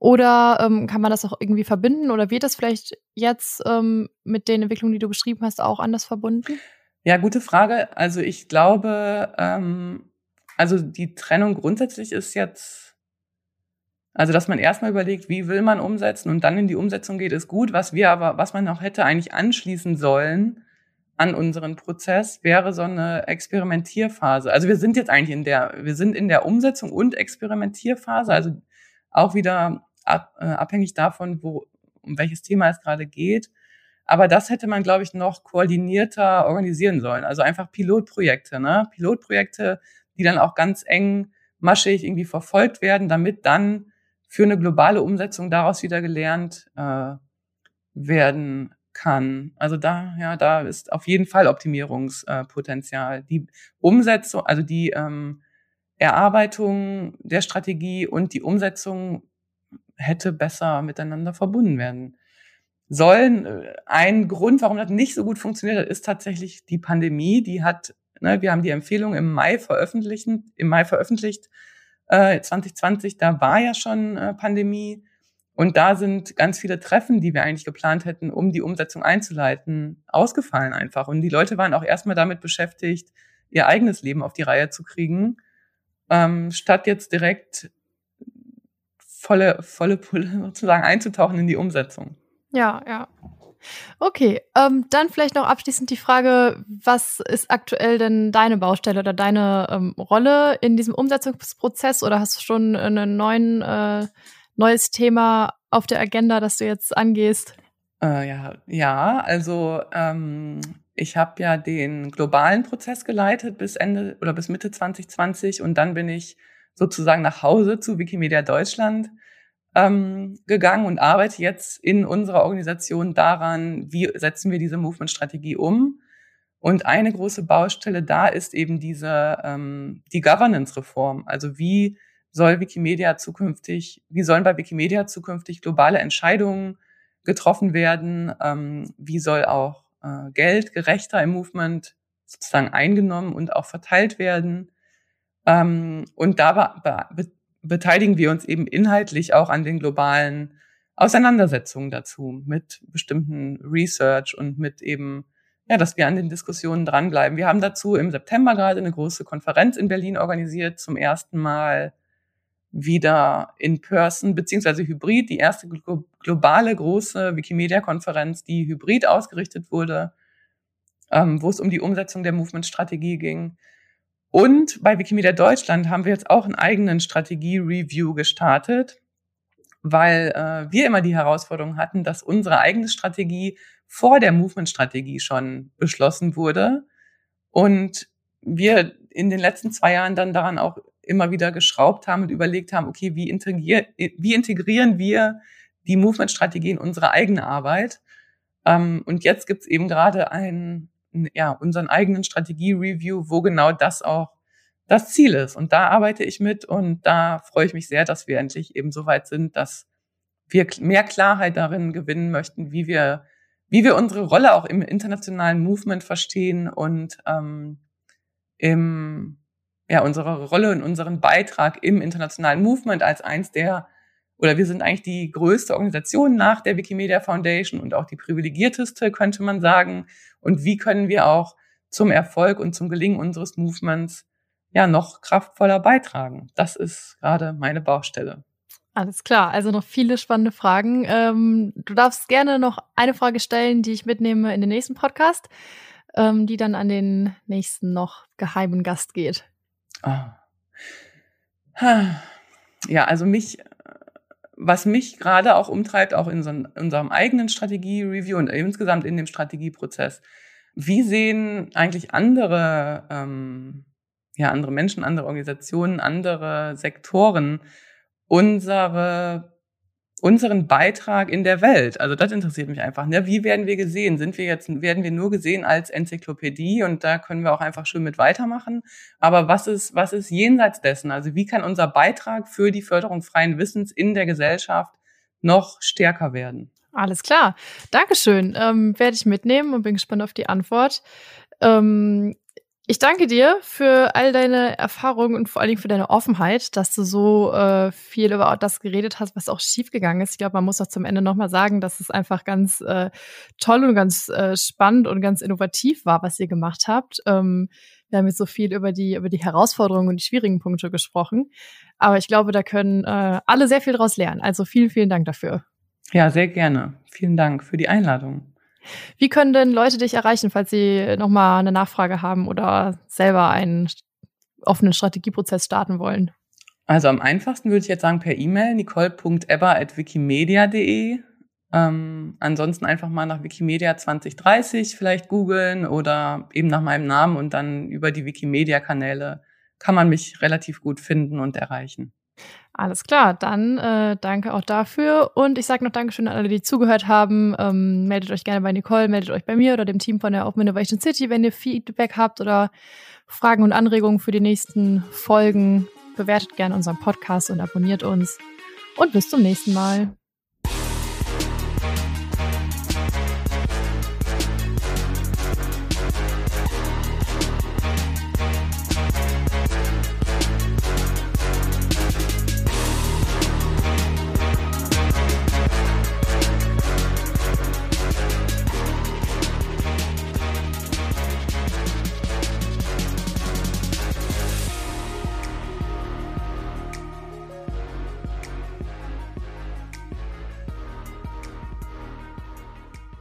Oder ähm, kann man das auch irgendwie verbinden? Oder wird das vielleicht jetzt ähm, mit den Entwicklungen, die du beschrieben hast, auch anders verbunden? Ja, gute Frage. Also ich glaube, ähm, also die Trennung grundsätzlich ist jetzt, also dass man erstmal überlegt, wie will man umsetzen und dann in die Umsetzung geht, ist gut. Was wir aber, was man auch hätte eigentlich anschließen sollen an unseren Prozess, wäre so eine Experimentierphase. Also wir sind jetzt eigentlich in der, wir sind in der Umsetzung und Experimentierphase, also auch wieder ab, äh, abhängig davon, wo, um welches Thema es gerade geht. Aber das hätte man, glaube ich, noch koordinierter organisieren sollen. Also einfach Pilotprojekte, ne? Pilotprojekte die dann auch ganz eng maschig irgendwie verfolgt werden, damit dann für eine globale Umsetzung daraus wieder gelernt äh, werden kann. Also da, ja, da ist auf jeden Fall Optimierungspotenzial. Die Umsetzung, also die ähm, Erarbeitung der Strategie und die Umsetzung hätte besser miteinander verbunden werden sollen. Äh, ein Grund, warum das nicht so gut funktioniert hat, ist tatsächlich die Pandemie. Die hat Ne, wir haben die Empfehlung im Mai veröffentlicht, im Mai veröffentlicht, äh, 2020, da war ja schon äh, Pandemie. Und da sind ganz viele Treffen, die wir eigentlich geplant hätten, um die Umsetzung einzuleiten, ausgefallen einfach. Und die Leute waren auch erstmal damit beschäftigt, ihr eigenes Leben auf die Reihe zu kriegen, ähm, statt jetzt direkt volle, volle Pulle sozusagen einzutauchen in die Umsetzung. Ja, ja. Okay, ähm, dann vielleicht noch abschließend die Frage, was ist aktuell denn deine Baustelle oder deine ähm, Rolle in diesem Umsetzungsprozess oder hast du schon ein neuen, äh, neues Thema auf der Agenda, das du jetzt angehst? Äh, ja, ja, also ähm, ich habe ja den globalen Prozess geleitet bis Ende oder bis Mitte 2020 und dann bin ich sozusagen nach Hause zu Wikimedia Deutschland ähm, gegangen und arbeite jetzt in unserer Organisation daran, wie setzen wir diese Movement-Strategie um. Und eine große Baustelle da ist eben diese ähm, die Governance-Reform. Also wie soll Wikimedia zukünftig, wie sollen bei Wikimedia zukünftig globale Entscheidungen getroffen werden? Ähm, wie soll auch äh, Geld gerechter im Movement sozusagen eingenommen und auch verteilt werden? Ähm, und da be beteiligen wir uns eben inhaltlich auch an den globalen Auseinandersetzungen dazu mit bestimmten Research und mit eben, ja, dass wir an den Diskussionen dranbleiben. Wir haben dazu im September gerade eine große Konferenz in Berlin organisiert, zum ersten Mal wieder in Person beziehungsweise hybrid, die erste globale große Wikimedia-Konferenz, die hybrid ausgerichtet wurde, ähm, wo es um die Umsetzung der Movement-Strategie ging. Und bei Wikimedia Deutschland haben wir jetzt auch einen eigenen Strategie-Review gestartet, weil äh, wir immer die Herausforderung hatten, dass unsere eigene Strategie vor der Movement-Strategie schon beschlossen wurde und wir in den letzten zwei Jahren dann daran auch immer wieder geschraubt haben und überlegt haben, okay, wie, integrier wie integrieren wir die Movement-Strategie in unsere eigene Arbeit? Ähm, und jetzt gibt's eben gerade einen, ja, unseren eigenen Strategie-Review, wo genau das auch das Ziel ist. Und da arbeite ich mit und da freue ich mich sehr, dass wir endlich eben so weit sind, dass wir mehr Klarheit darin gewinnen möchten, wie wir, wie wir unsere Rolle auch im internationalen Movement verstehen und ähm, im, ja, unsere Rolle und unseren Beitrag im internationalen Movement als eins der, oder wir sind eigentlich die größte Organisation nach der Wikimedia Foundation und auch die privilegierteste, könnte man sagen. Und wie können wir auch zum Erfolg und zum Gelingen unseres Movements ja noch kraftvoller beitragen. Das ist gerade meine Baustelle. Alles klar, also noch viele spannende Fragen. Ähm, du darfst gerne noch eine Frage stellen, die ich mitnehme in den nächsten Podcast, ähm, die dann an den nächsten noch geheimen Gast geht. Oh. Ja, also mich, was mich gerade auch umtreibt, auch in, so unserem eigenen Strategie-Review und insgesamt in dem Strategieprozess, wie sehen eigentlich andere ähm, ja, andere Menschen, andere Organisationen, andere Sektoren unsere, unseren Beitrag in der Welt. Also das interessiert mich einfach. Ne? Wie werden wir gesehen? Sind wir jetzt, werden wir nur gesehen als Enzyklopädie und da können wir auch einfach schön mit weitermachen? Aber was ist, was ist jenseits dessen? Also wie kann unser Beitrag für die Förderung freien Wissens in der Gesellschaft noch stärker werden? Alles klar. Dankeschön. Ähm, werde ich mitnehmen und bin gespannt auf die Antwort. Ähm, ich danke dir für all deine Erfahrungen und vor allen Dingen für deine Offenheit, dass du so äh, viel über das geredet hast, was auch schiefgegangen ist. Ich glaube, man muss auch zum Ende nochmal sagen, dass es einfach ganz äh, toll und ganz äh, spannend und ganz innovativ war, was ihr gemacht habt. Ähm, wir haben jetzt so viel über die, über die Herausforderungen und die schwierigen Punkte gesprochen. Aber ich glaube, da können äh, alle sehr viel daraus lernen. Also vielen, vielen Dank dafür. Ja, sehr gerne. Vielen Dank für die Einladung. Wie können denn Leute dich erreichen, falls sie nochmal eine Nachfrage haben oder selber einen offenen Strategieprozess starten wollen? Also am einfachsten würde ich jetzt sagen per E-Mail nicole.eber.wikimedia.de. Ähm, ansonsten einfach mal nach Wikimedia 2030 vielleicht googeln oder eben nach meinem Namen und dann über die Wikimedia-Kanäle kann man mich relativ gut finden und erreichen. Alles klar, dann äh, danke auch dafür. Und ich sage noch Dankeschön an alle, die zugehört haben. Ähm, meldet euch gerne bei Nicole, meldet euch bei mir oder dem Team von der Open Innovation City, wenn ihr Feedback habt oder Fragen und Anregungen für die nächsten Folgen. Bewertet gerne unseren Podcast und abonniert uns. Und bis zum nächsten Mal.